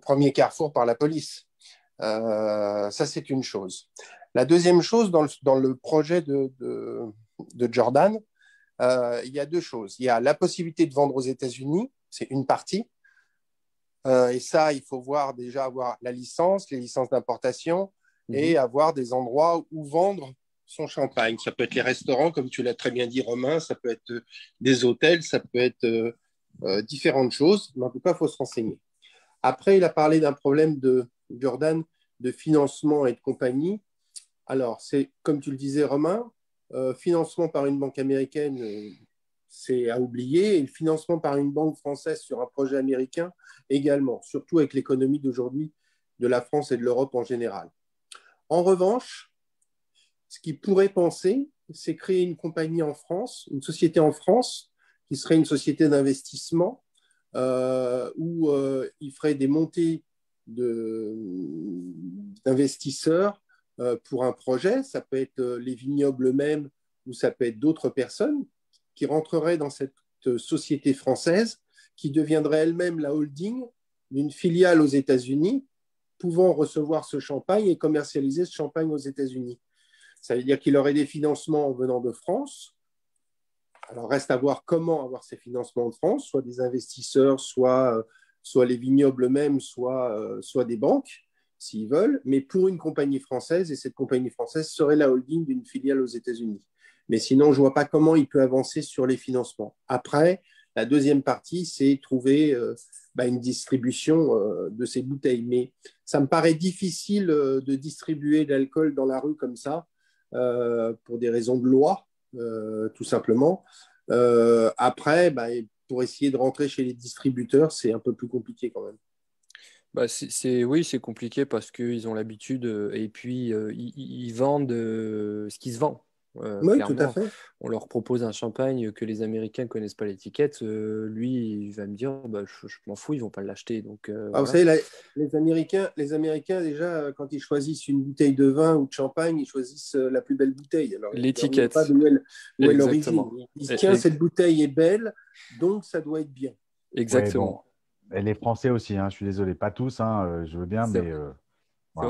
Speaker 7: premier carrefour par la police. Euh, ça, c'est une chose. La deuxième chose, dans le, projet de, Jordan, euh, il y a deux choses. Il y a la possibilité de vendre aux États-Unis, c'est une partie. Euh, et ça, il faut voir déjà avoir la licence, les licences d'importation et mhm. avoir des endroits où vendre son champagne. Ça peut être les restaurants, comme tu l'as très bien dit, Romain, ça peut être euh, des hôtels, ça peut être euh, euh, différentes choses, mais en tout cas, il faut se renseigner. Après, il a parlé d'un problème de Jordan de financement et de compagnie. Alors, c'est comme tu le disais, Romain, financement par une banque américaine, c'est à oublier, et le financement par une banque française sur un projet américain également, surtout avec l'économie d'aujourd'hui de la France et de l'Europe en général. En revanche, ce qu'il pourrait penser, c'est créer une compagnie en France, une société en France, qui serait une société d'investissement, où ils feraient des montées d'investisseurs pour un projet. Ça peut être les vignobles eux-mêmes ou ça peut être d'autres personnes qui rentreraient dans cette société française qui deviendrait elle-même la holding d'une filiale aux États-Unis pouvant recevoir ce champagne et commercialiser ce champagne aux États-Unis. Ça veut dire qu'il aurait des financements venant de France. Alors reste à voir comment avoir ces financements de France, soit des investisseurs, soit, euh, soit les vignobles eux-mêmes, soit, euh, soit des banques, s'ils veulent, mais pour une compagnie française, et cette compagnie française serait la holding d'une filiale aux États-Unis. Mais sinon, je ne vois pas comment il peut avancer sur les financements. Après, la deuxième partie, c'est trouver euh, bah, une distribution euh, de ces bouteilles. Mais ça me paraît difficile euh, de distribuer de l'alcool dans la rue comme ça, pour des raisons de loi, tout simplement. après, bah, pour essayer de rentrer chez les distributeurs, c'est un peu plus compliqué quand même.
Speaker 8: Bah, oui, c'est compliqué parce qu'ils ont l'habitude et puis ils, vendent ce qui se vend.
Speaker 7: Euh, oui, tout à fait.
Speaker 8: On leur propose un champagne que les Américains ne connaissent pas l'étiquette. Euh, lui, il va me dire bah, je, m'en fous, ils vont pas l'acheter. Donc,
Speaker 7: euh, ah, Vous savez, les, Américains, les Américains, déjà, quand ils choisissent une bouteille de vin ou de champagne, ils choisissent la plus belle bouteille.
Speaker 8: L'étiquette.
Speaker 7: Pas d'où est l'origine. Ils disent tiens, cette bouteille est belle, donc ça doit être bien.
Speaker 8: Exactement.
Speaker 1: Et les Français aussi, hein, je suis désolé, pas tous, hein, je veux bien, mais.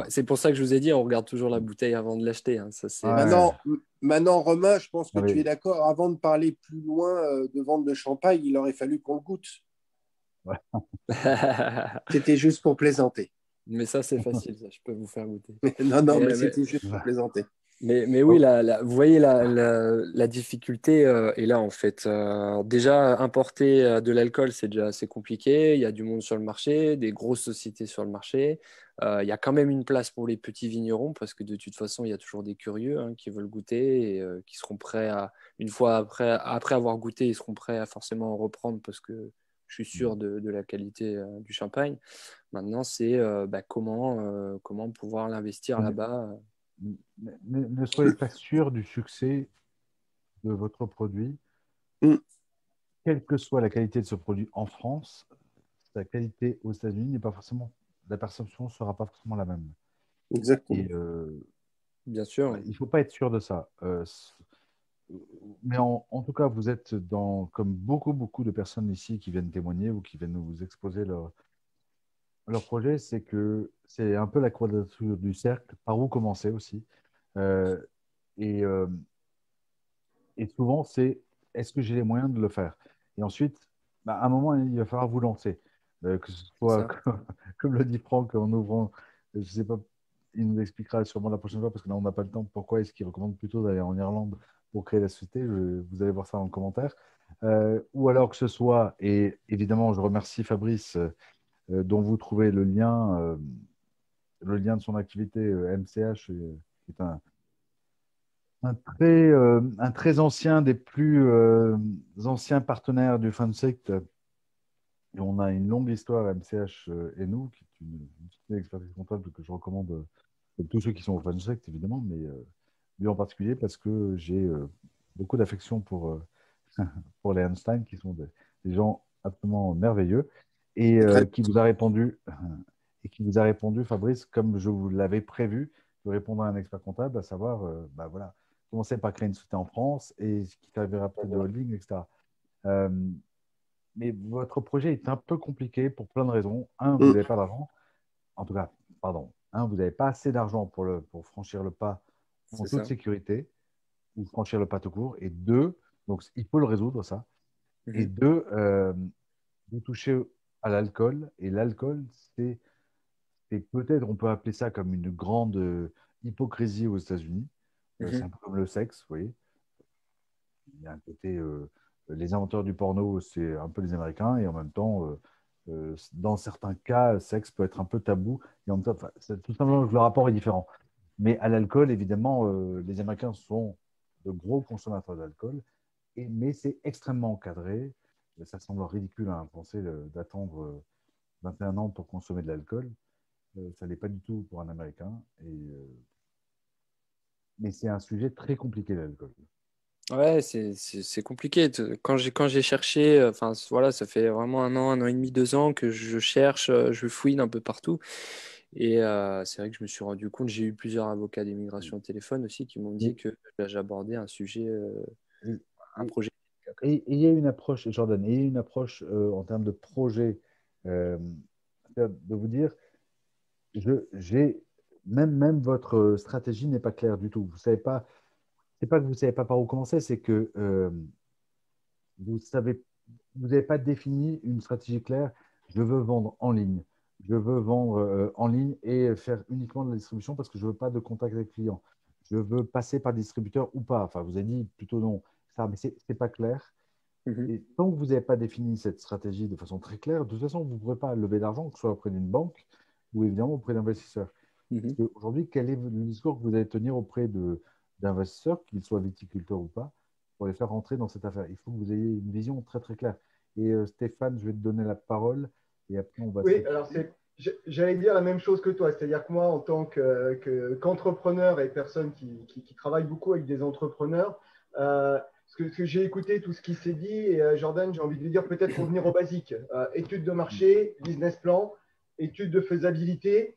Speaker 8: C'est pour ça que je vous ai dit, on regarde toujours la bouteille avant de l'acheter. Hein.
Speaker 7: Maintenant, maintenant, Romain, je pense que tu es d'accord. Avant de parler plus loin euh, de vente de champagne, il aurait fallu qu'on le goûte. [LAUGHS] c'était juste pour plaisanter.
Speaker 8: Mais ça, c'est facile, ça. je peux vous faire goûter. [LAUGHS]
Speaker 7: non, non, mais, c'était juste pour plaisanter.
Speaker 8: Mais, mais oui, la, vous voyez, la, la, difficulté euh, est là, en fait. Euh, déjà, importer de l'alcool, c'est déjà assez compliqué. Il y a du monde sur le marché, des grosses sociétés sur le marché. Euh, il y a quand même une place pour les petits vignerons parce que de toute façon, il y a toujours des curieux hein, qui veulent goûter et euh, qui seront prêts à, une fois après, après avoir goûté, ils seront prêts à forcément reprendre parce que je suis sûr de, de la qualité euh, du champagne. Maintenant, c'est bah, comment, comment pouvoir l'investir là-bas.
Speaker 1: Ne, soyez pas sûr du succès de votre produit. Mm. Quelle que soit la qualité de ce produit en France, sa qualité aux États-Unis n'est pas forcément la perception ne sera pas forcément la même.
Speaker 7: Exactement.
Speaker 1: Euh,
Speaker 8: Bien sûr.
Speaker 1: Il ne faut pas être sûr de ça. Euh, mais en, tout cas, vous êtes dans, comme beaucoup, beaucoup de personnes ici qui viennent témoigner ou qui viennent nous exposer leur, leur projet, c'est que c'est un peu la quadrature du cercle, par où commencer aussi. Euh, et, et souvent, c'est est-ce que j'ai les moyens de le faire? Et ensuite, bah, à un moment, il va falloir vous lancer. Que ce soit [LAUGHS] comme le dit Franck en ouvrant, je ne sais pas, il nous expliquera sûrement la prochaine fois parce que là on n'a pas le temps. Pourquoi est-ce qu'il recommande plutôt d'aller en Irlande pour créer la société? Vous allez voir ça en commentaire. Euh, ou alors que ce soit, et évidemment je remercie Fabrice euh, dont vous trouvez le lien, euh, le lien de son activité MCH, qui est un, un très, un très ancien des plus anciens partenaires du FunSect et on a une longue histoire MCH euh, et nous, qui est une, une expertise comptable que je recommande à euh, tous ceux qui sont au FanSect, évidemment, mais euh, lui en particulier parce que j'ai beaucoup d'affection pour, [LAUGHS] pour les Einstein, qui sont des, gens absolument merveilleux, et qui vous a répondu, [LAUGHS] et qui vous a répondu, Fabrice, comme je vous l'avais prévu, de répondre à un expert comptable, à savoir, bah voilà, commencer par créer une société en France et ce qui servira peut-être de holding, etc mais votre projet est un peu compliqué pour plein de raisons. Un, vous mm. n'avez pas d'argent. En tout cas, pardon. Un, vous n'avez pas assez d'argent pour, le, pour franchir le pas en toute sécurité ou franchir le pas tout court. Et deux, donc il faut le résoudre ça. Et mm-hmm. deux, euh, vous touchez à l'alcool. Et l'alcool, c'est peut-être, on peut appeler ça comme une grande euh, hypocrisie aux États-Unis. Euh, mm-hmm. C'est un peu comme le sexe, vous voyez. Il y a un côté les inventeurs du porno, c'est un peu les Américains, et en même temps, euh, euh, dans certains cas, le sexe peut être un peu tabou. Et en même temps, tout simplement le rapport est différent. Mais à l'alcool, évidemment, euh, les Américains sont de gros consommateurs d'alcool, mais c'est extrêmement encadré. Ça semble ridicule à un Français d'attendre 21 ans pour consommer de l'alcool. ça n'est pas du tout pour un Américain. Mais c'est un sujet très compliqué, l'alcool.
Speaker 8: Ouais, c'est compliqué. Quand j'ai quand j'ai cherché, enfin voilà, ça fait vraiment un an, un an et demi, deux ans que je cherche, je fouine un peu partout. Et c'est vrai que je me suis rendu compte, j'ai eu plusieurs avocats d'immigration au téléphone aussi qui m'ont dit que j'abordais un sujet, un projet.
Speaker 1: Et il y a une approche, Jordan, il y a une approche en termes de projet, de vous dire, j'ai même, même votre stratégie n'est pas claire du tout. Vous savez pas c'est pas que vous ne savez pas par où commencer, c'est que euh, vous savez, vous n'avez pas défini une stratégie claire. Je veux vendre en ligne. Je veux vendre euh, en ligne et faire uniquement de la distribution parce que je ne veux pas de contact avec le client. Je veux passer par distributeur ou pas. Enfin, vous avez dit plutôt non. Ça, mais ce n'est pas clair. Mhm. Et tant que vous n'avez pas défini cette stratégie de façon très claire, de toute façon, vous ne pourrez pas lever d'argent, que ce soit auprès d'une banque ou évidemment auprès d'investisseurs. Mhm. Aujourd'hui, quel est le discours que vous allez tenir auprès de, d'investisseurs, qu'ils soient viticulteurs ou pas, pour les faire rentrer dans cette affaire. Il faut que vous ayez une vision très très claire. Et euh, Stéphane, je vais te donner la parole et après on va.
Speaker 3: Oui, alors J'allais dire la même chose que toi, c'est-à-dire que moi, en tant qu'entrepreneur et personne qui, qui, travaille beaucoup avec des entrepreneurs, euh, ce que, que j'ai écouté tout ce qui s'est dit, et euh, Jordan, j'ai envie de lui dire peut-être revenir au basique. étude de marché, business plan, étude de faisabilité,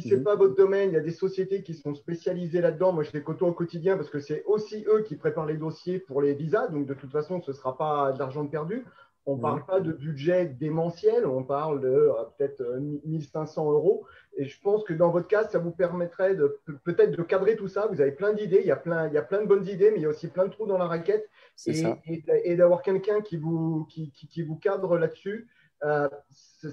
Speaker 3: si ce n'est mhm. pas votre domaine, il y a des sociétés qui sont spécialisées là-dedans. Moi, je les côtoie au quotidien parce que c'est aussi eux qui préparent les dossiers pour les visas. Donc, de toute façon, ce ne sera pas d'argent perdu. On ne parle pas de budget démentiel, on parle de euh, peut-être 1500 euh, euros. Et je pense que dans votre cas, ça vous permettrait de peut-être de cadrer tout ça. Vous avez plein d'idées, il, y a plein, il y a plein de bonnes idées, mais il y a aussi plein de trous dans la raquette. Et, et, d'avoir quelqu'un qui vous, qui, qui vous cadre là-dessus. Euh,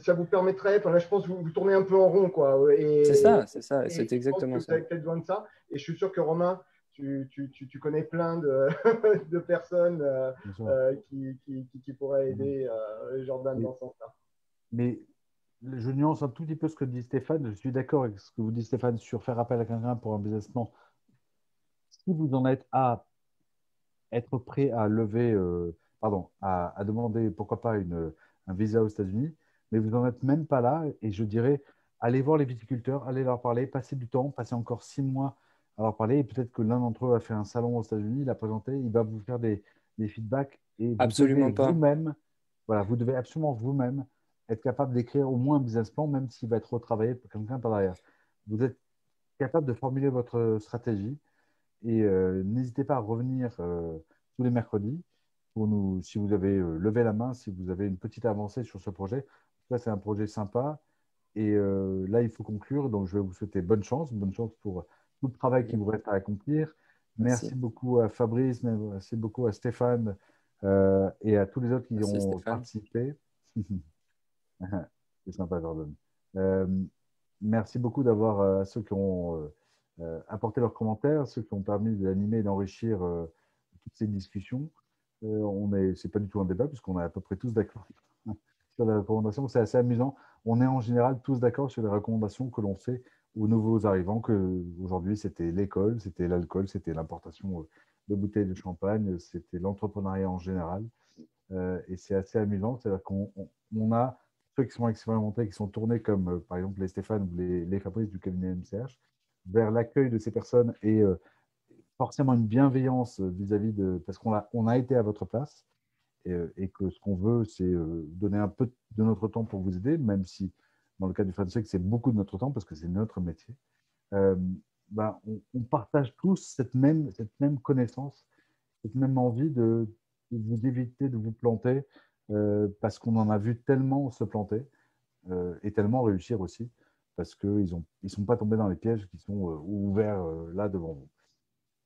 Speaker 3: ça vous permettrait, enfin là je pense que vous, tournez un peu en rond quoi.
Speaker 8: C'est ça, c'est ça, c'est exactement ça.
Speaker 3: Vous avez peut-être besoin de ça. Et je suis sûr que Romain, tu, tu, tu, connais plein de, [LAUGHS] de personnes euh, euh, qui, qui, qui, pourraient aider Jordan dans ce sens-là.
Speaker 1: Mais je nuance un tout petit peu ce que dit Stéphane. Je suis d'accord avec ce que vous dit Stéphane sur faire appel à quelqu'un pour un business plan. Si vous en êtes à être prêt à lever, pardon, à, à, demander pourquoi pas une un visa aux États-Unis, mais vous n'en êtes même pas là. Et je dirais, allez voir les viticulteurs, allez leur parler, passez du temps, passez encore six mois à leur parler. Et peut-être que l'un d'entre eux a fait un salon aux États-Unis, il a présenté, il va vous faire des, des feedbacks. Et
Speaker 8: absolument pas.
Speaker 1: Vous-même, voilà, vous devez absolument vous-même être capable d'écrire au moins un business plan, même s'il va être retravaillé par quelqu'un par derrière. Vous êtes capable de formuler votre stratégie et euh, n'hésitez pas à revenir euh, tous les mercredis pour nous, si vous avez euh, levé la main, si vous avez une petite avancée sur ce projet. Ça, c'est un projet sympa. Et euh, là, il faut conclure. Donc, je vais vous souhaiter bonne chance. Bonne chance pour tout le travail qui vous reste à accomplir. Merci, beaucoup à Fabrice, merci beaucoup à Stéphane euh, et à tous les autres qui ont participé. [LAUGHS] c'est sympa, Jordan. merci beaucoup d'avoir à ceux qui ont apporté leurs commentaires, ceux qui ont permis d'animer et d'enrichir toutes ces discussions. Euh, on est, c'est pas du tout un débat puisqu'on est à peu près tous d'accord [LAUGHS] sur les recommandations. C'est assez amusant. On est en général tous d'accord sur les recommandations que l'on fait aux nouveaux arrivants. Que aujourd'hui c'était l'école, c'était l'alcool, c'était l'importation euh, de bouteilles de champagne, c'était l'entrepreneuriat en général. Euh, et c'est assez amusant. C'est-à-dire qu'on on, a ceux qui sont expérimentés, qui sont tournés comme par exemple les Stéphane ou les, les Fabrice du cabinet MCH, vers l'accueil de ces personnes et forcément une bienveillance euh, vis-à-vis de. Parce qu'on a, on a été à votre place et, euh, que ce qu'on veut, c'est euh, donner un peu de notre temps pour vous aider, même si dans le cas du Fred c'est beaucoup de notre temps parce que c'est notre métier. ben, on, partage tous cette même, cette même connaissance, cette même envie de, vous éviter de vous planter parce qu'on en a vu tellement se planter et tellement réussir aussi parce qu'ils ne ils sont pas tombés dans les pièges qui sont ouverts là devant vous.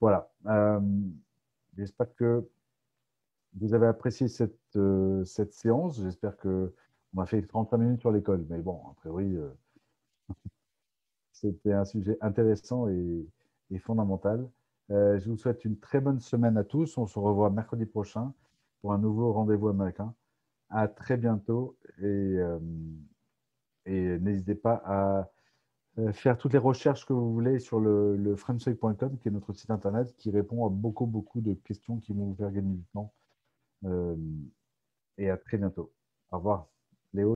Speaker 1: Voilà. Euh, j'espère que vous avez apprécié cette, euh, cette séance. J'espère que on a fait 35 minutes sur l'école. Mais bon, a priori, euh, [LAUGHS] c'était un sujet intéressant et, fondamental. je vous souhaite une très bonne semaine à tous. On se revoit mercredi prochain pour un nouveau rendez-vous américain. À très bientôt et, n'hésitez pas à faire toutes les recherches que vous voulez sur le, le qui est notre site internet, qui répond à beaucoup, beaucoup de questions qui vont vous faire gagner du temps. Euh, et à très bientôt. Au revoir.